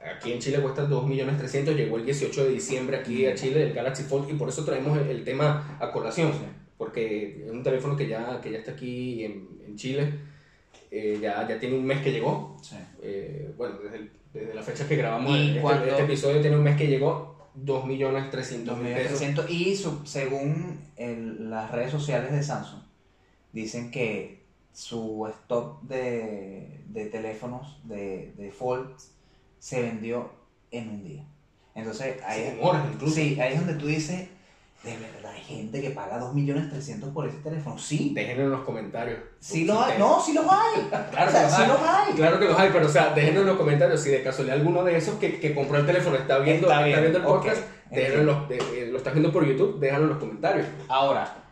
B: aquí.
A: En Chile cuesta 2.300.000, llegó el 18 de diciembre aquí a Chile el Galaxy Fold y por eso traemos el, el tema a colación, porque es un teléfono que ya, que ya está aquí en, en Chile, eh, ya, ya tiene un mes que llegó,
B: Sí.
A: eh, bueno, desde, el- desde la fecha que grabamos
B: Y
A: este, este episodio tiene un mes que llegó, 2.300.000 pesos.
B: 2.300.000 y según el- las redes sociales de Samsung dicen que su stock de, de teléfonos de, de Fold se vendió en un día. Entonces ahí,
A: Sí, en horas incluso.
B: sí, ahí es donde tú dices, de verdad hay gente que paga 2.300.000 por ese teléfono. Sí,
A: Déjenlo en los comentarios.
B: sí los hay. No, sí los hay. *laughs*
A: Claro
B: o sea,
A: que los
B: sí
A: hay.
B: los hay.
A: Claro que los hay, pero o sea, déjenlo en los comentarios si de casualidad alguno de esos que, que compró el teléfono está viendo,
B: Está
A: viendo el podcast, déjenlo en los- de- eh, lo estás viendo por YouTube, déjalo en los comentarios.
B: Ahora,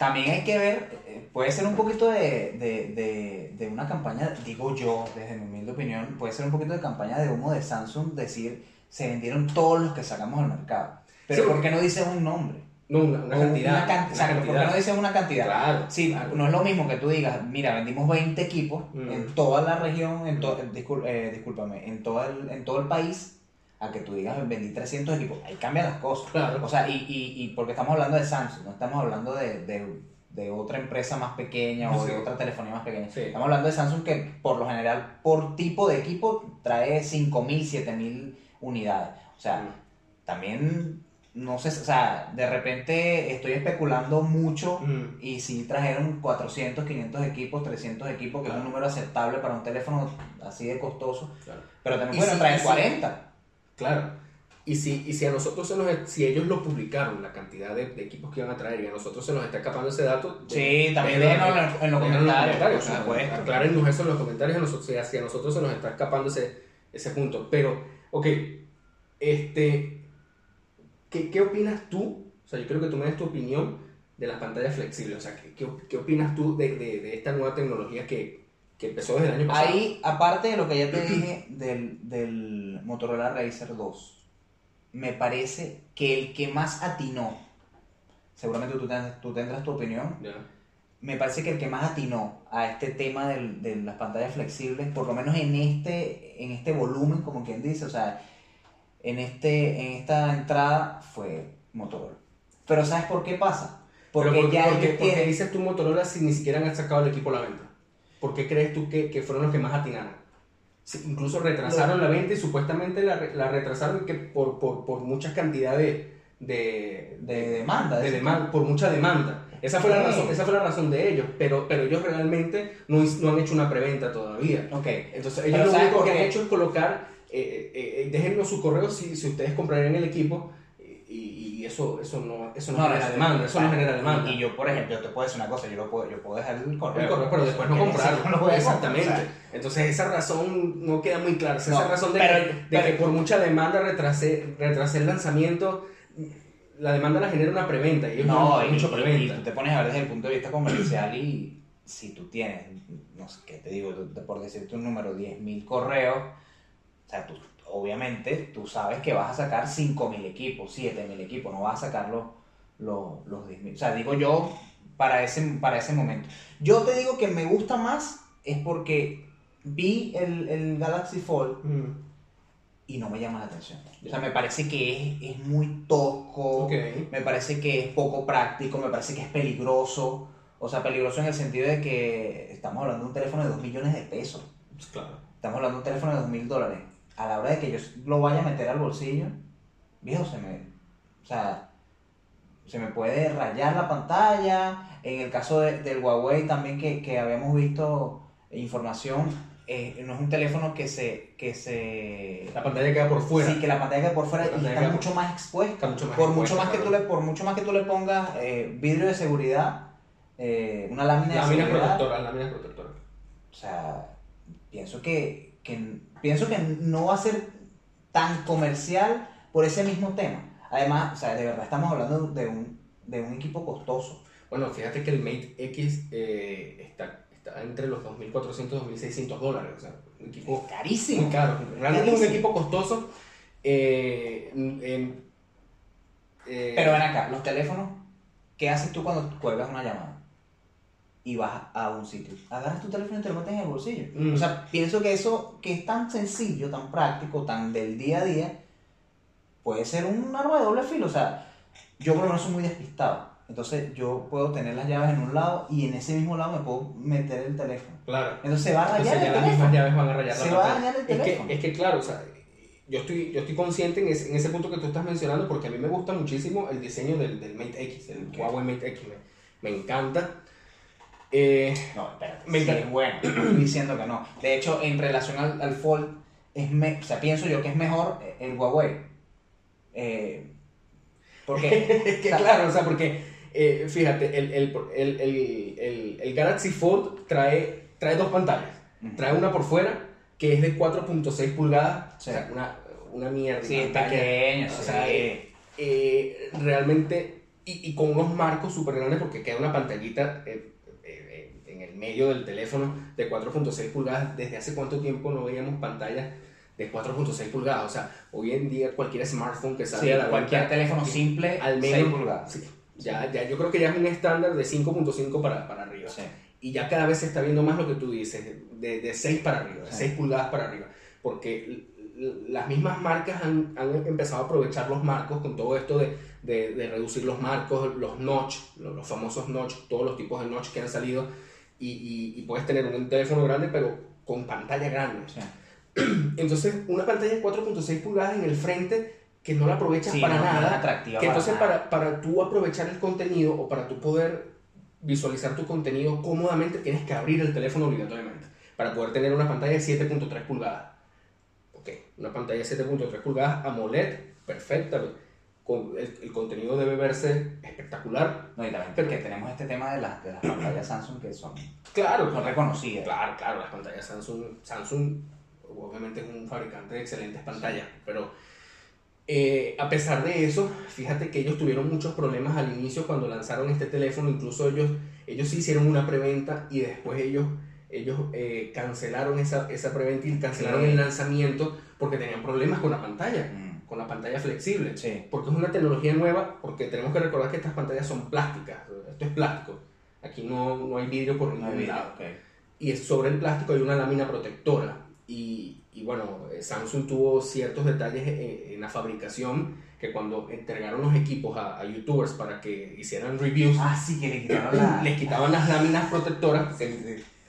B: también hay que ver, eh, puede ser un poquito de, de, de, de una campaña, digo yo, desde mi humilde opinión, puede ser un poquito de campaña de humo de Samsung, decir, se vendieron todos los que sacamos al mercado. Pero
A: Sí,
B: ¿por qué no dices un nombre?
A: No, una, una
B: O
A: cantidad.
B: Una can-
A: una
B: exacto, ¿por qué no dices una cantidad?
A: Claro,
B: Sí,
A: claro.
B: no es lo mismo que tú digas, mira, vendimos 20 equipos
A: Mm.
B: en toda la región, en to- eh, discúlpame, en todo, el, en todo el país, a que tú digas, vendí 300 equipos. Ahí cambian las cosas.
A: Claro.
B: O sea, y, y, y porque estamos hablando de Samsung, no estamos hablando de, de, de otra empresa más pequeña o de otra telefonía más pequeña.
A: Sí.
B: Estamos hablando de Samsung que por lo general, por tipo de equipo, trae 5.000, 7.000 unidades. O sea,
A: Mm.
B: también, no sé, o sea, de repente estoy especulando mucho
A: Mm.
B: y si trajeron 400, 500 equipos, 300 equipos, que es un número aceptable para un teléfono así de costoso,
A: Claro.
B: pero también pueden
A: si-
B: traer
A: y si-
B: 40.
A: Claro. Y si, y si a nosotros se nos, si ellos lo publicaron, la cantidad de, de equipos que iban a traer, y a nosotros se nos está escapando ese dato,
B: Sí, también
A: déjenlo
B: en, en los comentarios, por supuesto.
A: Aclárennos eso en los comentarios, a nosotros, si a- si a nosotros se nos está escapando ese, ese punto. Pero, ok, este, ¿qué, ¿qué opinas tú? O sea, yo creo que tú me des tu opinión de las pantallas flexibles. O sea, ¿qué, qué, qué opinas tú de, de, de esta nueva tecnología que, que empezó desde el año pasado?
B: Ahí, aparte de lo que ya te dije del, del Motorola Racer 2, me parece que el que más atinó, seguramente tú tendrás, tú tendrás tu opinión,
A: Ya.
B: me parece que el que más atinó a este tema del- de las pantallas flexibles, por lo menos en este, en este volumen, como quien dice, o sea, en, este, en esta entrada fue Motorola. Pero ¿sabes por qué pasa? Porque
A: Pero
B: ya
A: porque, porque dices tú Motorola si ni siquiera han sacado el equipo a la venta? ¿Por qué crees tú que, que fueron los que más atinaron? Sí, incluso retrasaron la venta y supuestamente la, la retrasaron que por, por, por mucha cantidad de, de,
B: de demanda.
A: de
B: de-
A: demanda, por mucha demanda. Esa fue, la razón, esa fue la razón de ellos, pero, pero ellos realmente no, no han hecho una preventa todavía.
B: Ok.
A: Entonces
B: Pero
A: ellos lo
B: ¿sabes
A: único que han hecho es colocar, eh, eh, eh, déjennos su correo si, si ustedes comprarían el equipo eso, eso no, eso no, genera
B: eso-
A: demanda, eso no genera demanda.
B: Y, yo, por ejemplo, te puedo decir una cosa, yo, lo puedo, yo puedo dejar el correo.
A: El correo, pero después no comprarlo. *laughs*
B: no comprar,
A: Exactamente.
B: sea,
A: Entonces esa razón no queda muy clara.
B: No,
A: esa razón de,
B: pero-
A: que, de
B: pero-
A: que por mucha demanda retrasé, retrasé el lanzamiento, la demanda la genera una preventa y no,
B: No, y,
A: hecho
B: y-
A: preventa.
B: y tú te pones a ver desde el punto de vista comercial y si tú tienes, no sé qué te digo, por decirte un número, 10.000 correos, o sea, tú, obviamente tú sabes que vas a sacar 5.000 equipos, 7.000 equipos, no vas a sacar los, los, los 10.000. O sea, digo yo para ese, para ese momento. Yo te digo que me gusta más es porque vi el, el Galaxy Fold
A: Mm,
B: y no me llama la atención. O sea, me parece que es, es muy tosco, me parece que es poco práctico, me parece que es peligroso. O sea, peligroso en el sentido de que estamos hablando de un teléfono de 2 millones de pesos.
A: Pues claro.
B: Estamos hablando de un teléfono de 2 mil dólares. A la hora de que yo lo vaya a meter al bolsillo, viejo, se me. O sea, se me puede rayar la pantalla. En el caso de- del Huawei también que, que habíamos visto información, eh, no es un teléfono que se. Que se
A: La pantalla queda por fuera.
B: Sí, que la pantalla queda por fuera
A: La
B: y está mucho más expuesta.
A: Está mucho más
B: por,
A: expuesta,
B: mucho más que tú le, por mucho más que tú le pongas eh, vidrio de seguridad, eh, una lámina de
A: Láminas
B: seguridad.
A: protectoras, láminas protectoras.
B: O sea, pienso que, que- pienso que no va a ser tan comercial por ese mismo tema. Además, o sea, de verdad estamos hablando de un, de un equipo costoso.
A: Bueno, fíjate que el Mate X eh, está, está entre los 2.400 y 2.600 dólares. O sea, un equipo
B: Carísimo.
A: muy caro. Realmente es un equipo costoso. eh, eh,
B: Pero ven acá, los teléfonos, ¿qué haces tú cuando cuelgas una llamada? Y vas a un sitio. Agarras tu teléfono y te lo metes en el bolsillo.
A: Mm.
B: O sea, pienso que eso, que es tan sencillo, tan práctico, tan del día a día, puede ser un arma de doble filo. O sea, yo por lo menos soy muy despistado. Entonces yo puedo tener las llaves en un lado y en ese mismo lado me puedo meter el teléfono.
A: Claro.
B: Entonces se va a rayar
A: Entonces ya
B: el
A: las mismas
B: teléfono.
A: llaves van a rayar la
B: Se va a dañar el
A: Es
B: teléfono.
A: que, es que claro, o sea, yo estoy, yo estoy consciente en ese, en ese punto que tú estás mencionando porque a mí me gusta muchísimo el diseño del, del Mate X, el
B: Ok.
A: Huawei Mate X. Me, me encanta. Eh,
B: No, espérate.
A: Me
B: sí, bueno. Diciendo que no. De hecho, en relación al, al Fold, es me, o sea, pienso yo que es mejor el Huawei. Eh, porque. *laughs*
A: Es que
B: o sea,
A: claro, o sea, porque eh, fíjate, el, el, el, el, Galaxy Fold trae, trae dos pantallas. Trae una por fuera que es de 4.6 pulgadas,
B: Sí.
A: o sea, una, una mierda.
B: Sí, es pequeño.
A: O sea, eh, eh, realmente, y, y con unos marcos súper grandes porque queda una pantallita eh, eh, eh, en el medio del teléfono de 4.6 pulgadas. ¿Desde hace cuánto tiempo no veíamos pantallas de 4.6 pulgadas? O sea, hoy en día cualquier smartphone que salga
B: Sí,
A: a la
B: cualquier
A: venta,
B: teléfono simple,
A: al
B: 6
A: menos,
B: pulgadas.
A: sí, ya, ya, yo creo que ya es un estándar de 5.5 para, para arriba.
B: Sí.
A: Y ya cada vez se está viendo más lo que tú dices, de, de 6 para arriba, de
B: Sí.
A: 6 pulgadas para arriba. Porque las mismas marcas han, han empezado a aprovechar los marcos con todo esto de, de, de reducir los marcos, los notch, los, los famosos notch, todos los tipos de notch que han salido. Y, y- y puedes tener un teléfono grande, pero con pantalla grande.
B: Sí.
A: Entonces, una pantalla de 4.6 pulgadas en el frente que no la aprovechas
B: Sí,
A: para
B: no, no es
A: nada.
B: atractiva
A: que
B: para
A: entonces,
B: nada.
A: para, para tú aprovechar el contenido o para tú poder visualizar tu contenido cómodamente, tienes que abrir el teléfono obligatoriamente para poder tener una pantalla de 7.3 pulgadas. Ok, una pantalla de 7.3 pulgadas AMOLED, perfecta. El, el contenido debe verse espectacular.
B: No, y también
A: Pero-
B: porque tenemos este tema de las, de las pantallas Samsung que son,
A: Claro,
B: son reconocidas.
A: Claro, claro, las pantallas Samsung, Samsung obviamente es un fabricante de excelentes pantallas, pero eh, a pesar de eso, fíjate que ellos tuvieron muchos problemas al inicio cuando lanzaron este teléfono, incluso ellos, ellos sí hicieron una preventa y después ellos, ellos eh, cancelaron esa, esa preventa y cancelaron
B: Sí.
A: el lanzamiento porque tenían problemas con la pantalla,
B: Mm,
A: con la pantalla flexible.
B: Sí.
A: Porque es una tecnología nueva, porque tenemos que recordar que estas pantallas son plásticas, esto es plástico, aquí no, no hay vidrio por
B: No
A: ningún
B: video,
A: lado
B: ok.
A: y sobre el plástico hay una lámina protectora. Y, y bueno, eh, Samsung tuvo ciertos detalles en, en, la fabricación que cuando entregaron los equipos a, a, youtubers para que hicieran reviews,
B: ah, sí, que le quitaron la... *clears throat*
A: les quitaban las láminas protectoras,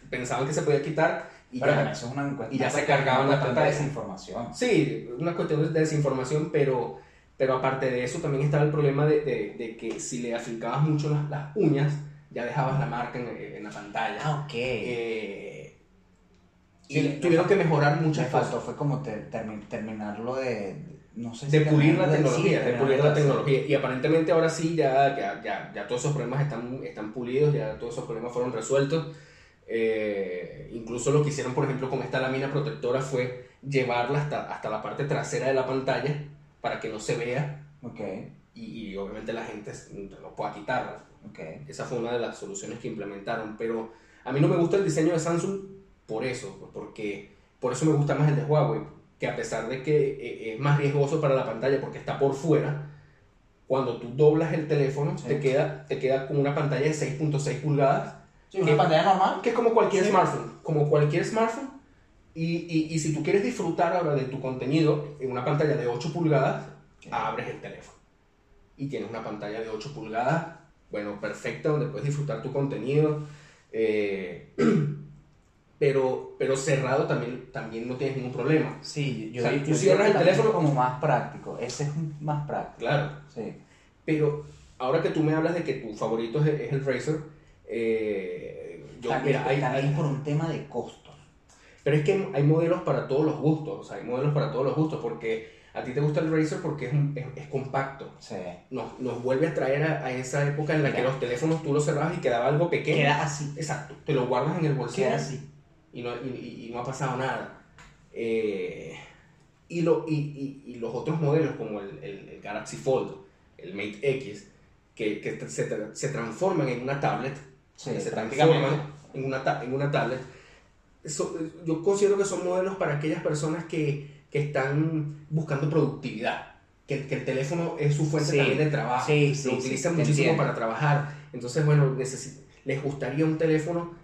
A: pensaban que se podía quitar y
B: ya, eso es una,
A: y ya se cargaban la
B: pantalla. desinformación.
A: Sí, una cuestión de desinformación, pero, pero aparte de eso también estaba el problema de, de, de que si le afincabas mucho las, las, uñas, ya dejabas la marca en, en la pantalla.
B: Ah, ok.
A: Eh, y tuvieron que mejorar muchas
B: me faltó, fue como ter, terminarlo de, no sé
A: de pulir la tecnología, de, pulir la tecnología. Y aparentemente ahora sí, ya, ya, ya, ya, todos esos problemas están, están pulidos, ya todos esos problemas fueron resueltos. Eh, incluso lo que hicieron, por ejemplo, con esta lámina protectora fue llevarla hasta, hasta la parte trasera de la pantalla para que no se vea.
B: Okay.
A: Y, y obviamente la gente no pueda quitarla.
B: Okay.
A: Esa fue una de las soluciones que implementaron. Pero a mí no me gusta el diseño de Samsung por eso, porque por eso me gusta más el de Huawei, que a pesar de que eh, es más riesgoso para la pantalla porque está por fuera, cuando tú doblas el teléfono te, queda, te queda con una pantalla de 6.6 pulgadas
B: Sí, una pantalla normal.
A: Que es como cualquier smartphone. Como cualquier smartphone. Y, y, y, si tú quieres disfrutar ahora de tu contenido en una pantalla de 8 pulgadas, abres el teléfono. Y tienes una pantalla de 8 pulgadas, bueno, perfecta, donde puedes disfrutar tu contenido. Eh, *clears throat* pero, pero cerrado también, también no tienes ningún problema.
B: Sí, yo,
A: o sea,
B: yo,
A: tú cierras el teléfono
B: como más práctico. Ese es más práctico.
A: Claro.
B: Sí.
A: Pero ahora que tú me hablas de que tu favorito es, es el Razer, eh,
B: yo, también, mira, hay, también por un tema de costos.
A: Pero es que hay modelos para todos los gustos, o sea, hay modelos para todos los gustos, porque a ti te gusta el Razer porque es, es, es compacto.
B: Sí.
A: Nos, nos, vuelve a traer a, a esa época en la que los teléfonos tú los cerrabas y quedaba algo pequeño.
B: Queda así.
A: Exacto. Te lo guardas en el bolsillo.
B: Queda así.
A: Y no, y, y no ha pasado nada. Eh, y, lo, y, los otros modelos como el, el, el, Galaxy Fold, el Mate X, que, que se, se transforman en una tablet
B: Sí,
A: se transforman en una, en una tablet. Eso, yo considero que son modelos para aquellas personas que, que están buscando productividad, que, que, el teléfono es su fuente
B: sí,
A: también de trabajo,
B: sí, sí,
A: lo utilizan muchísimo para trabajar. Entonces, bueno, les gustaría un teléfono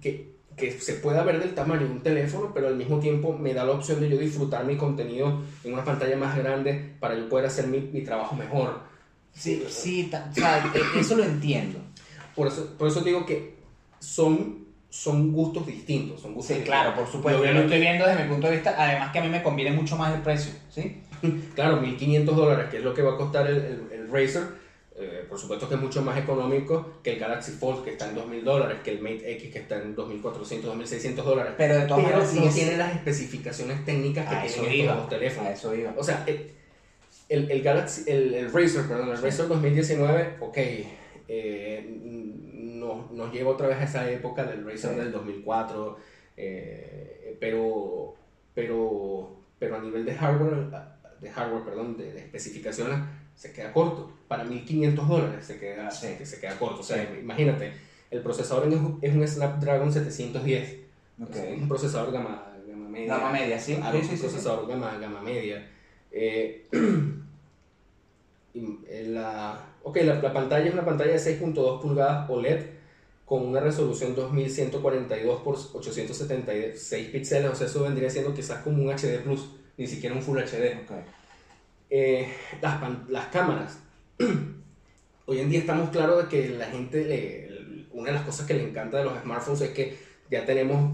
A: que, que se pueda ver del tamaño de un teléfono, pero al mismo tiempo me da la opción de yo disfrutar mi contenido en una pantalla más grande para yo poder hacer mi, mi trabajo mejor.
B: Sí, sí, o sea, eso lo entiendo.
A: Por eso, por eso digo que son, son gustos distintos. Son gustos
B: sí,
A: distintos.
B: claro, por supuesto. Yo lo estoy viendo desde mi punto de vista. Además que a mí me conviene mucho más el precio. ¿sí? *laughs*
A: claro, 1.500 dólares, que es lo que va a costar el, el, el Razer. Eh, por supuesto que es mucho más económico que el Galaxy Fold, que está en 2.000 dólares, que el Mate X, que está en 2.400, 2.600 dólares.
B: Pero de todas maneras
A: no tiene las especificaciones técnicas que
B: a
A: tienen estos teléfonos.
B: A eso iba.
A: O sea, el, el, Galaxy, el, el Razer, perdón, el Razer 2019, ok, eh, nos, nos, lleva otra vez a esa época del Razer sí. del 2004, eh, pero, pero, pero a nivel de hardware, de hardware, perdón, de, de especificaciones, se queda corto. Para 1.500 dólares se queda,
B: Sí.
A: se, se queda corto. O sea, imagínate, el procesador es un, Snapdragon 710.
B: Ok.
A: O sea, es un procesador gama, gama media.
B: Gama media, sí. Sí,
A: un
B: sí, sí, sí.
A: procesador Gama, gama media. Eh, *clears throat* y la, ok, la, la pantalla es una pantalla de 6.2 pulgadas OLED con una resolución 2142 por 876 píxeles, o sea, eso vendría siendo quizás como un HD Plus, ni siquiera un Full HD.
B: Ok.
A: Eh, las, cámaras. *clears throat* Hoy en día estamos claros de que la gente, le, una de las cosas que le encanta de los smartphones es que ya tenemos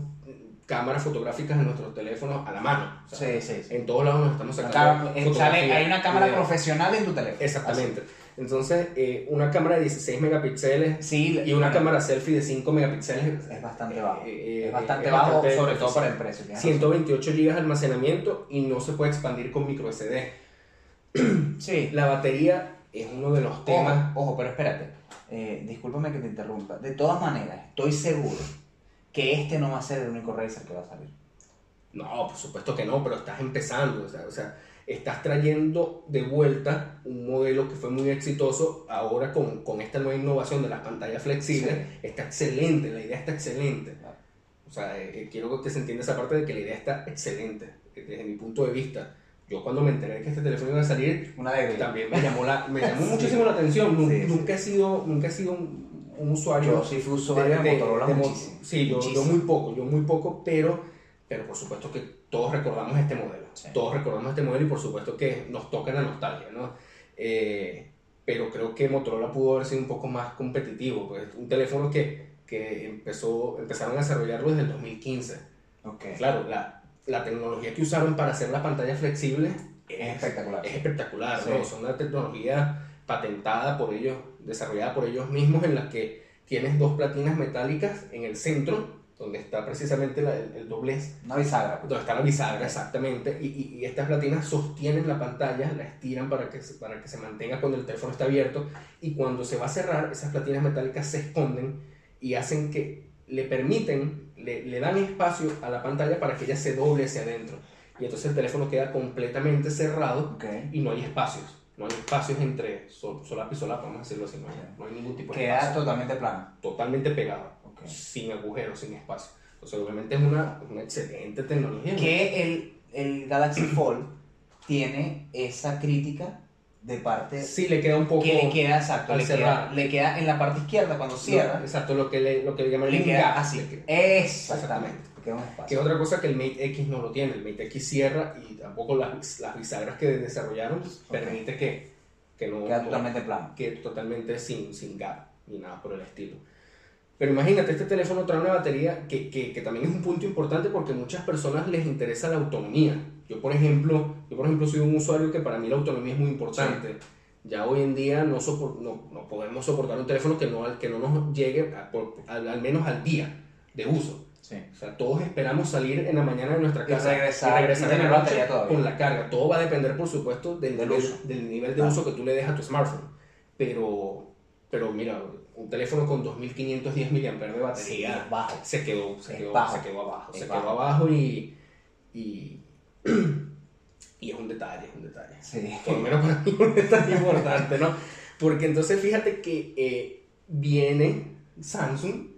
A: cámaras fotográficas en nuestros teléfonos a la mano. O sea,
B: Sí, sí, sí.
A: En todos lados nos estamos
B: Acá,
A: sacando.
B: sale- hay una cámara profesional en tu teléfono.
A: Exactamente. Entonces, eh, una cámara de 16 megapíxeles.
B: Sí,
A: y una cámara selfie de 5 megapíxeles.
B: Es bastante bajo.
A: eh, eh,
B: es bastante
A: es
B: bajo,
A: bastante
B: sobre todo para el precio. tienes razón.
A: 128 GB de almacenamiento y no se puede expandir con micro SD. *clears throat*
B: Sí.
A: La batería es uno de los temas.
B: Ojo, ojo, pero espérate. Eh, discúlpame que te interrumpa. De todas maneras, estoy seguro que este no va a ser el único Razer que va a salir.
A: No, por supuesto que no, pero estás empezando. O sea, o sea, estás trayendo de vuelta un modelo que fue muy exitoso ahora con, con esta nueva innovación de las pantallas flexibles. Está excelente, la idea está excelente. O sea, eh, quiero que se entienda esa parte de que la idea está excelente, eh, desde mi punto de vista. Yo cuando me enteré que este teléfono iba a salir,
B: Una
A: también me llamó, la, me llamó *laughs*
B: Sí.
A: muchísimo la atención.
B: Sí, sí.
A: nunca, He sido, nunca he sido un, un usuario
B: Yo sí fui usuario de, Motorola
A: de mo-
B: muchísimo.
A: Sí, yo, yo muy poco, yo muy poco, pero, pero por supuesto que todos recordamos este modelo. Todos recordamos este modelo y por supuesto que nos toca la nostalgia, ¿no? Eh, pero creo que Motorola pudo haber sido un poco más competitivo, pues un teléfono que, que empezó, empezaron a desarrollarlo desde el 2015.
B: Okay.
A: Claro, la, la tecnología que usaron para hacer la pantalla flexible
B: es, espectacular.
A: Es espectacular, ¿no? Son una tecnología patentada por ellos, desarrollada por ellos mismos, en la que tienes dos platinas metálicas en el centro donde está precisamente el, doblez.
B: Una bisagra.
A: Donde está la bisagra, exactamente. Y, y, estas platinas sostienen la pantalla, la estiran para que, para que se mantenga cuando el teléfono está abierto. Y cuando se va a cerrar, esas platinas metálicas se esconden y hacen que le permiten, le, le dan espacio a la pantalla para que ella se doble hacia adentro. Y entonces el teléfono queda completamente cerrado y no hay espacios. No hay espacios entre sol, solapa y solapa, vamos a decirlo así. No hay, ningún tipo de
B: Queda totalmente plano.
A: Totalmente pegado sin agujeros, sin espacio. Entonces, obviamente es una, una excelente tecnología.
B: Que el, el Galaxy Fold tiene esa crítica de parte.
A: Sí, le queda un poco.
B: Que le queda, exacto, le queda, le queda, en la parte izquierda cuando cierra.
A: exacto, lo que le, lo que le llaman
B: le queda así. Exactamente.
A: Queda un espacio. Que es otra cosa que el Mate X no lo tiene. El Mate X cierra y tampoco las, las bisagras que desarrollaron permite que, que no.
B: Queda totalmente plano.
A: Que totalmente sin, sin gap ni nada por el estilo. Pero imagínate, este teléfono trae una batería que, que, que, también es un punto importante porque a muchas personas les interesa la autonomía. Yo, por ejemplo, yo, por ejemplo soy un usuario que para mí la autonomía es muy importante. Ya hoy en día no, no, no, podemos soportar un teléfono que no, que no nos llegue al, menos al día de uso.
B: Sí.
A: O sea, todos esperamos salir en la mañana de nuestra casa
B: y regresar,
A: y regresar en la noche con la carga. Todo va a depender, por supuesto, del, del, del nivel de uso que tú le des a tu smartphone. Pero, pero mira, un teléfono con 2510 mAh de batería
B: bajo.
A: se quedó, se quedó, se quedó abajo. se quedó abajo y, y, *clears throat* y, es un detalle, es un detalle.
B: Sí.
A: Por lo menos para mí es un detalle importante, ¿no? Porque entonces fíjate que eh, viene Samsung,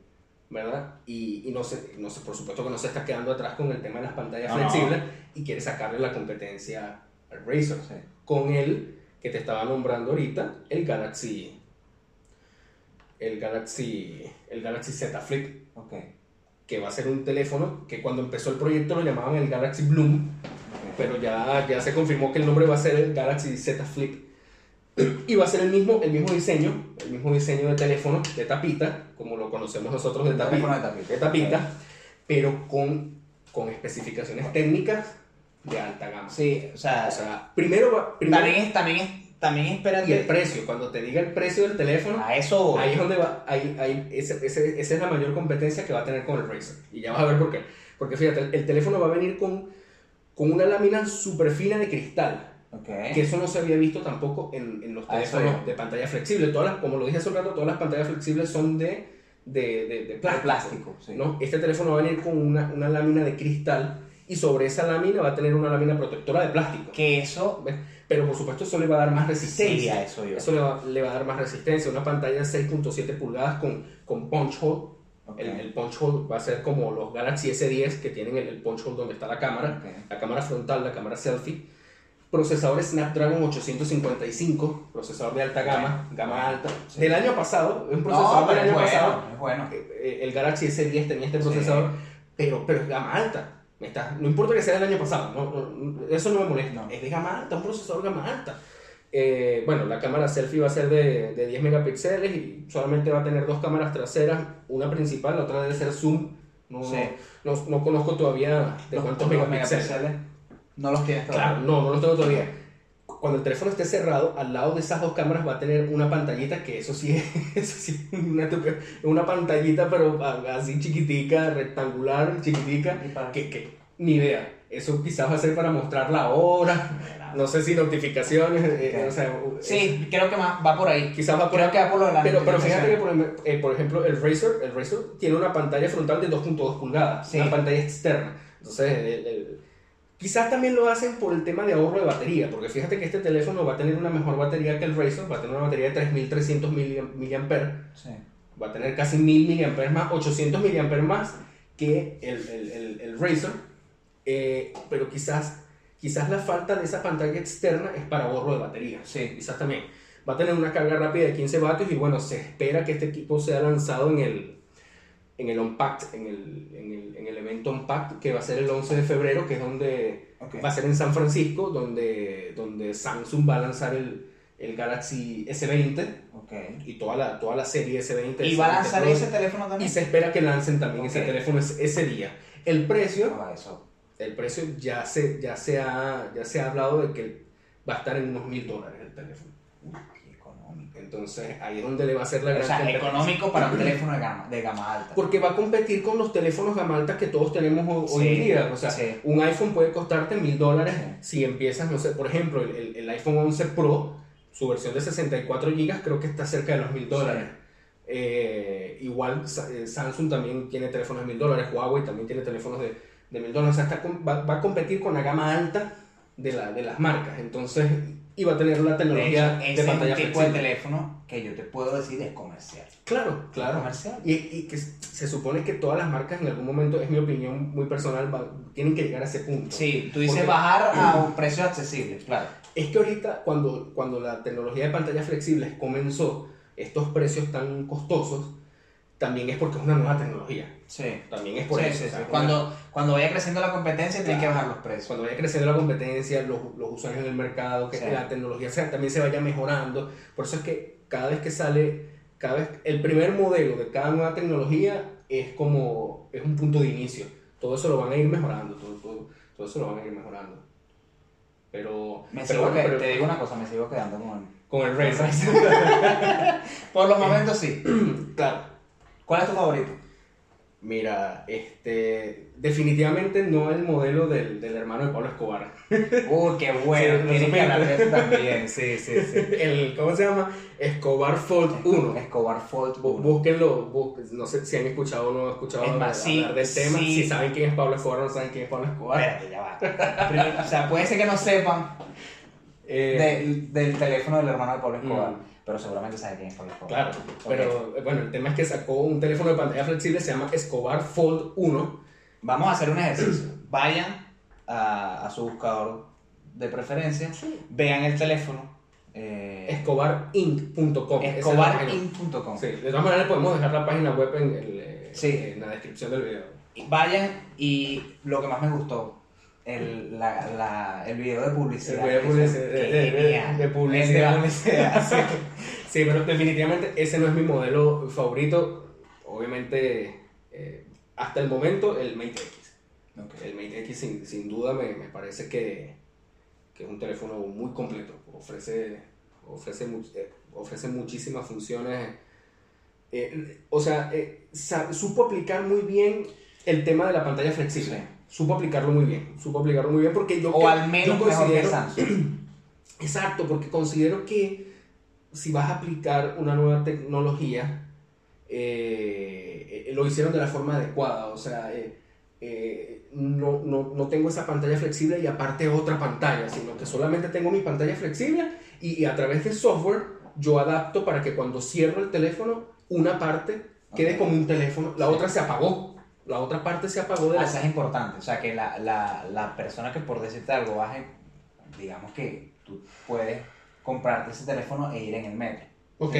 A: ¿verdad? Y, y, no, sé, no sé, por supuesto que no se está quedando atrás con el tema de las pantallas flexibles y quiere sacarle la competencia al Razer. Con el que te estaba nombrando ahorita, el Galaxy el Galaxy, el Galaxy Z Flip.
B: Okay.
A: Que va a ser un teléfono que cuando empezó el proyecto lo llamaban el Galaxy Bloom. Pero ya, ya se confirmó que el nombre va a ser el Galaxy Z Flip. Y va a ser el mismo, el mismo diseño, el mismo diseño de teléfono, de tapita, como lo conocemos nosotros de tapita.
B: De tapita,
A: de tapita pero con, con especificaciones técnicas de alta gama.
B: Sí, o sea,
A: o sea primero, va, primero
B: también, es, también es también esperan
A: Y el precio, cuando te diga el precio del teléfono,
B: a eso
A: ahí es donde va, ahí, ahí, ese, ese, esa es la mayor competencia que va a tener con el Razer. Y ya vas a ver por qué. Porque fíjate, el, teléfono va a venir con, con una lámina súper fina de cristal.
B: Okay.
A: Que eso no se había visto tampoco en, en los teléfonos de pantalla flexible. Todas las, como lo dije hace un rato, todas las pantallas flexibles son de, de, de, de plástico.
B: plástico sí.
A: ¿no? Este teléfono va a venir con una, una lámina de cristal y sobre esa lámina va a tener una lámina protectora de plástico.
B: Que eso...
A: ¿Ves? Pero por supuesto eso le va a dar más resistencia.
B: eso
A: Eso le va, le va, a dar más resistencia. Una pantalla de 6.7 pulgadas con, con punch hole. El, punch hole va a ser como los Galaxy S10 que tienen el, punch hole donde está la cámara, la cámara frontal, la cámara selfie. Procesador Snapdragon 855, procesador de alta gama, gama alta. Del año pasado, un procesador del año pasado.
B: bueno.
A: Eh, eh, el Galaxy S10 tenía este procesador, pero, pero es gama alta no importa que sea del año pasado, no, eso no me molesta. Es de gama alta, un procesador gama alta. Eh, bueno, la cámara selfie va a ser de, de, 10 megapíxeles y solamente va a tener dos cámaras traseras, una principal, la otra debe ser zoom. No, no, no, conozco todavía de cuántos megapíxeles.
B: No los tienes todavía.
A: Claro, no, no los tengo todavía. Cuando el teléfono esté cerrado, al lado de esas dos cámaras va a tener una pantallita que eso sí es, *laughs* eso sí una, una pantallita, pero así chiquitica, rectangular, chiquitica, que, que ni idea. Eso quizás va a ser para mostrar la hora, no sé si notificaciones, eh, o sea,
B: Sí, creo que va por ahí.
A: Quizás va por
B: creo
A: ahí.
B: que va por lo de la
A: Pero, pero fíjate que, por, eh, por, ejemplo, el Razer, el Razer tiene una pantalla frontal de 2.2 pulgadas, una pantalla externa. Entonces, el, quizás también lo hacen por el tema de ahorro de batería, porque fíjate que este teléfono va a tener una mejor batería que el Razer, va a tener una batería de 3300 mAh.
B: Sí.
A: Va a tener casi 1000 mAh más, 800 mAh más que el, el, el, el Razer eh, pero quizás, quizás la falta de esa pantalla externa es para ahorro de batería.
B: Sí.
A: Quizás también. Va a tener una carga rápida de 15 vatios y bueno, se espera que este equipo sea lanzado en el, en el Unpacked, en el, en el, en el evento Unpacked, que va a ser el 11 de febrero, que es donde va a ser en San Francisco, donde, donde Samsung va a lanzar el, el Galaxy S20
B: Ok.
A: y toda la, toda la serie S20.
B: ¿Y va a
A: S20
B: lanzar ese teléfono
A: Y
B: también?
A: se espera que lancen también ese teléfono ese, ese día. El precio,
B: Ah, eso.
A: el precio ya se, ya, se ha, ya se ha hablado de que va a estar en unos mil dólares el teléfono. Entonces ahí es donde le va a ser la
B: O
A: gran
B: sea,
A: competencia.
B: económico para un teléfono de gama, de gama alta.
A: Porque va a competir con los teléfonos gama alta que todos tenemos ho- hoy
B: Sí,
A: en día. O sea,
B: sí.
A: un iPhone puede costarte mil dólares si empiezas, no sé, por ejemplo, el, el- iPhone 11 Pro, su versión de 64 GB creo que está cerca de los mil dólares. Eh, igual eh, Samsung también tiene teléfonos de mil dólares, Huawei también tiene teléfonos de, de mil dólares. O sea, está va a competir con la gama alta de, la, de las marcas. Entonces, y va a tener
B: De
A: tecnología
B: hecho,
A: de,
B: ese es
A: pantalla
B: tipo de teléfono que yo te puedo decir es comercial.
A: Claro, claro.
B: Comercial.
A: Y, y que se supone que todas las marcas en algún momento, es mi opinión muy personal, va- tienen que llegar a ese punto.
B: Sí, tú dices
A: Porque-
B: bajar a *clears throat* un precio accesible, claro.
A: Es que ahorita, cuando, cuando la tecnología de pantallas flexibles comenzó, estos precios tan costosos, también es porque es una nueva tecnología.
B: Sí.
A: También es por
B: Sí,
A: eso.
B: sí,
A: o sea,
B: sí. Cuando, cuando vaya creciendo la competencia, tienen que
A: Claro.
B: bajar los precios.
A: cuando vaya creciendo la competencia, los, los usuarios en el mercado, que la tecnología se- también se vaya mejorando. Por eso es que cada vez que sale, cada vez, el primer modelo de cada nueva tecnología es como, es un punto de inicio. Todo eso lo van a ir mejorando, todo, todo, todo eso lo van a ir mejorando. Pero,
B: Me
A: pero
B: sigo
A: bueno,
B: que-
A: pero-
B: te digo una cosa, me sigo quedando con...
A: con el Razer. *laughs*
B: Por los momentos sí. *clears throat*
A: claro.
B: ¿Cuál es tu favorito?
A: Mira, este, definitivamente no el modelo del, del hermano de Pablo Escobar.
B: Uy, *laughs* qué bueno.
A: Sí, lo
B: Tienes que hablar de eso también. Sí, sí, sí. *laughs*
A: El, ¿Cómo se llama? Escobar Fold 1.
B: Escobar Fold
A: Bú-
B: 1.
A: Búsquenlo, bú- no sé si han escuchado o no han escuchado
B: Es más, sí,
A: hablar del tema.
B: sí.
A: Si saben quién es Pablo Escobar o no saben quién es Pablo Escobar.
B: Espérate, ya va. Primero, o sea, puede ser que no sepan *laughs*
A: Eh,
B: del, del teléfono del hermano de Pablo Escobar,
A: Mm.
B: Pero seguramente saben quién es Pablo Escobar.
A: Claro, pero eh, bueno, el tema es que sacó un teléfono de pantalla flexible, se llama Escobar Fold 1.
B: Vamos a hacer un ejercicio. Vayan a, a su buscador de preferencia, vean el teléfono. Eh,
A: Escobarinc.com.
B: Escobarinc.com.
A: Sí, de todas maneras podemos dejar la página web en, el, eh,
B: Sí.
A: en la descripción del video.
B: Vayan y lo que más me gustó, el, la, la- el video de publicidad.
A: El video de publicidad, de- de- publicidad. *laughs*
B: Sí.
A: Sí, pero definitivamente ese no es mi modelo favorito. Obviamente, eh, hasta el momento, el Mate X. El Mate X sin, sin duda me, me parece que, que es un teléfono muy completo. Ofrece, ofrece, eh, ofrece muchísimas funciones. Eh, o sea, supo aplicar muy bien el tema de la pantalla flexible.
B: Sí.
A: Supo aplicarlo muy bien. Supo aplicarlo muy bien porque yo...
B: O
A: que-
B: al menos
A: yo considero-. *clears throat* Exacto, porque considero que si vas a aplicar una nueva tecnología, eh, eh, lo hicieron de la forma adecuada. O sea, eh, no, no, no tengo esa pantalla flexible y aparte otra pantalla, sino que solamente tengo mi pantalla flexible y, y a través de software yo adapto para que cuando cierro el teléfono, una parte quede como un teléfono, la
B: Sí.
A: otra se apagó. La otra parte se apagó de
B: Ah,
A: la...
B: Eso es importante, o sea que la, la, la persona que por decirte algo baje, digamos que tú puedes comprarte ese teléfono e ir en el metro.
A: Ok,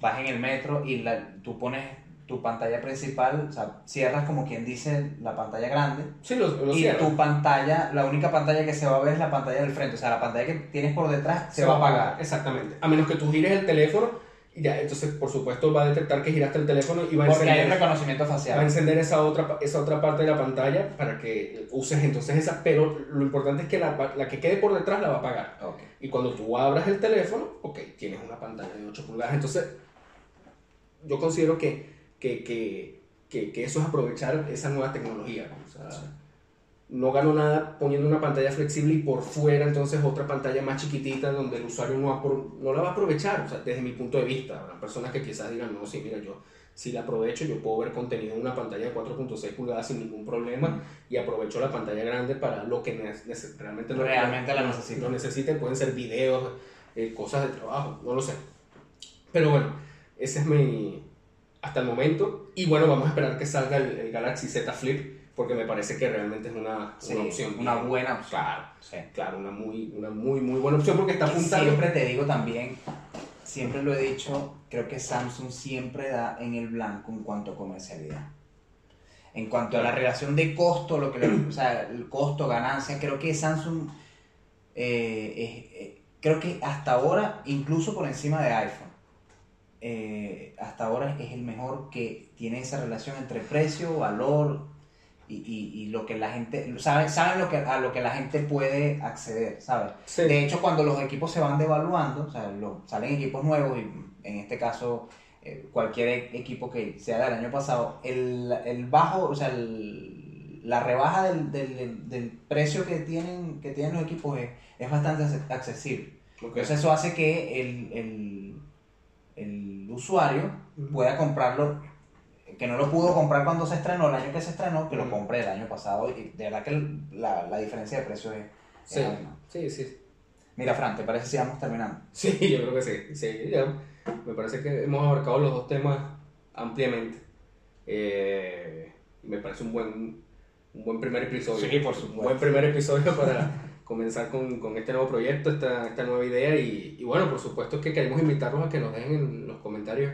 B: Vas en el metro y la- tú pones tu pantalla principal, o sea, cierras como quien dice la pantalla grande
A: sí, lo, lo
B: y
A: cierro.
B: tu pantalla, la única pantalla que se va a ver es la pantalla del frente, o sea, la pantalla que tienes por detrás se, va a apagar.
A: Exactamente. A menos que tú gires el teléfono, ya, entonces por supuesto va a detectar que giraste el teléfono y va a
B: Porque hay
A: encender,
B: reconocimiento
A: va a
B: facial.
A: encender esa, otra, esa otra parte de la pantalla para que uses entonces esa. Pero lo importante es que la, la que quede por detrás la va a apagar.
B: Ok.
A: Y cuando tú abras el teléfono, ok, tienes una pantalla de 8 pulgadas. Entonces, yo considero que, que, que, que, eso es aprovechar esa nueva tecnología. ¿no? O sea, no gano nada poniendo una pantalla flexible y por fuera entonces otra pantalla más chiquitita donde el usuario no, no la va a aprovechar, o sea, desde mi punto de vista. Habrá personas que quizás digan, no, sí, mira, yo si la aprovecho, yo puedo ver contenido en una pantalla de 4.6 pulgadas sin ningún problema y aprovecho la pantalla grande para lo que realmente, lo-
B: Realmente la
A: lo-
B: necesito.
A: Lo necesiten, pueden ser videos, eh, cosas de trabajo, no lo sé. Pero bueno, ese es mi hasta el momento. Y bueno, vamos a esperar que salga el, el Galaxy Z Flip porque me parece que realmente es una,
B: Sí,
A: una opción.
B: una
A: bien.
B: buena opción.
A: Claro,
B: Sí.
A: claro, una muy, una muy, muy buena opción porque está apuntando.
B: Siempre te digo también, siempre lo he dicho, creo que Samsung siempre da en el blanco en cuanto a comercialidad. en cuanto a la relación de costo, lo que le- o sea, el costo, ganancia, creo que Samsung, eh, es- eh, creo que hasta ahora, incluso por encima de iPhone, eh, hasta ahora es el mejor que tiene esa relación entre precio, valor y, y- y lo que la gente, saben, saben lo que, a lo que la gente puede acceder, ¿sabes?
A: Sí.
B: De hecho, cuando los equipos se van devaluando, o sea, lo- salen equipos nuevos y en este caso eh, cualquier e- equipo que sea del año pasado, el, el bajo, o sea, el- la rebaja del, del- del precio que tienen, que tienen los equipos es, es bastante ac- accesible. Entonces eso hace que el, el, el usuario pueda comprarlo, que no lo pudo comprar cuando se estrenó, el año que se estrenó, que lo compré el año pasado y de verdad que la, la diferencia de precio es... es
A: Sí,
B: abismal.
A: sí, sí.
B: Mira, Fran, ¿te parece si vamos terminando?
A: Sí, *laughs* yo creo que sí. Sí, ya. Me parece que hemos abarcado los dos temas ampliamente. Eh, me parece un buen, un buen primer episodio.
B: Sí, por
A: Un
B: supuesto.
A: buen primer episodio *laughs* para comenzar con, con este nuevo proyecto, esta, esta nueva idea. Y, y bueno, por supuesto que queremos invitarlos a que nos dejen en los comentarios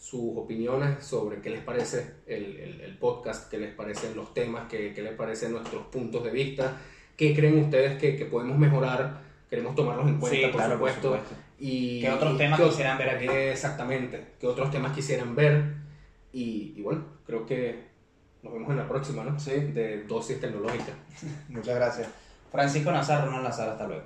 A: sus opiniones sobre qué les parece el, el- el podcast, qué les parecen los temas, qué, qué les parecen nuestros puntos de vista, qué creen ustedes que, que podemos mejorar. Queremos tomarlos en cuenta, por, supuesto. Y,
B: ¿Qué otros temas quisieran ver aquí?
A: Exactamente. ¿Qué otros temas quisieran ver? Y, y bueno, creo que nos vemos en la próxima, ¿no?
B: Sí.
A: De dosis tecnológica. *laughs*
B: Muchas gracias. Francisco Nazar, Ronald Nazar, hasta luego.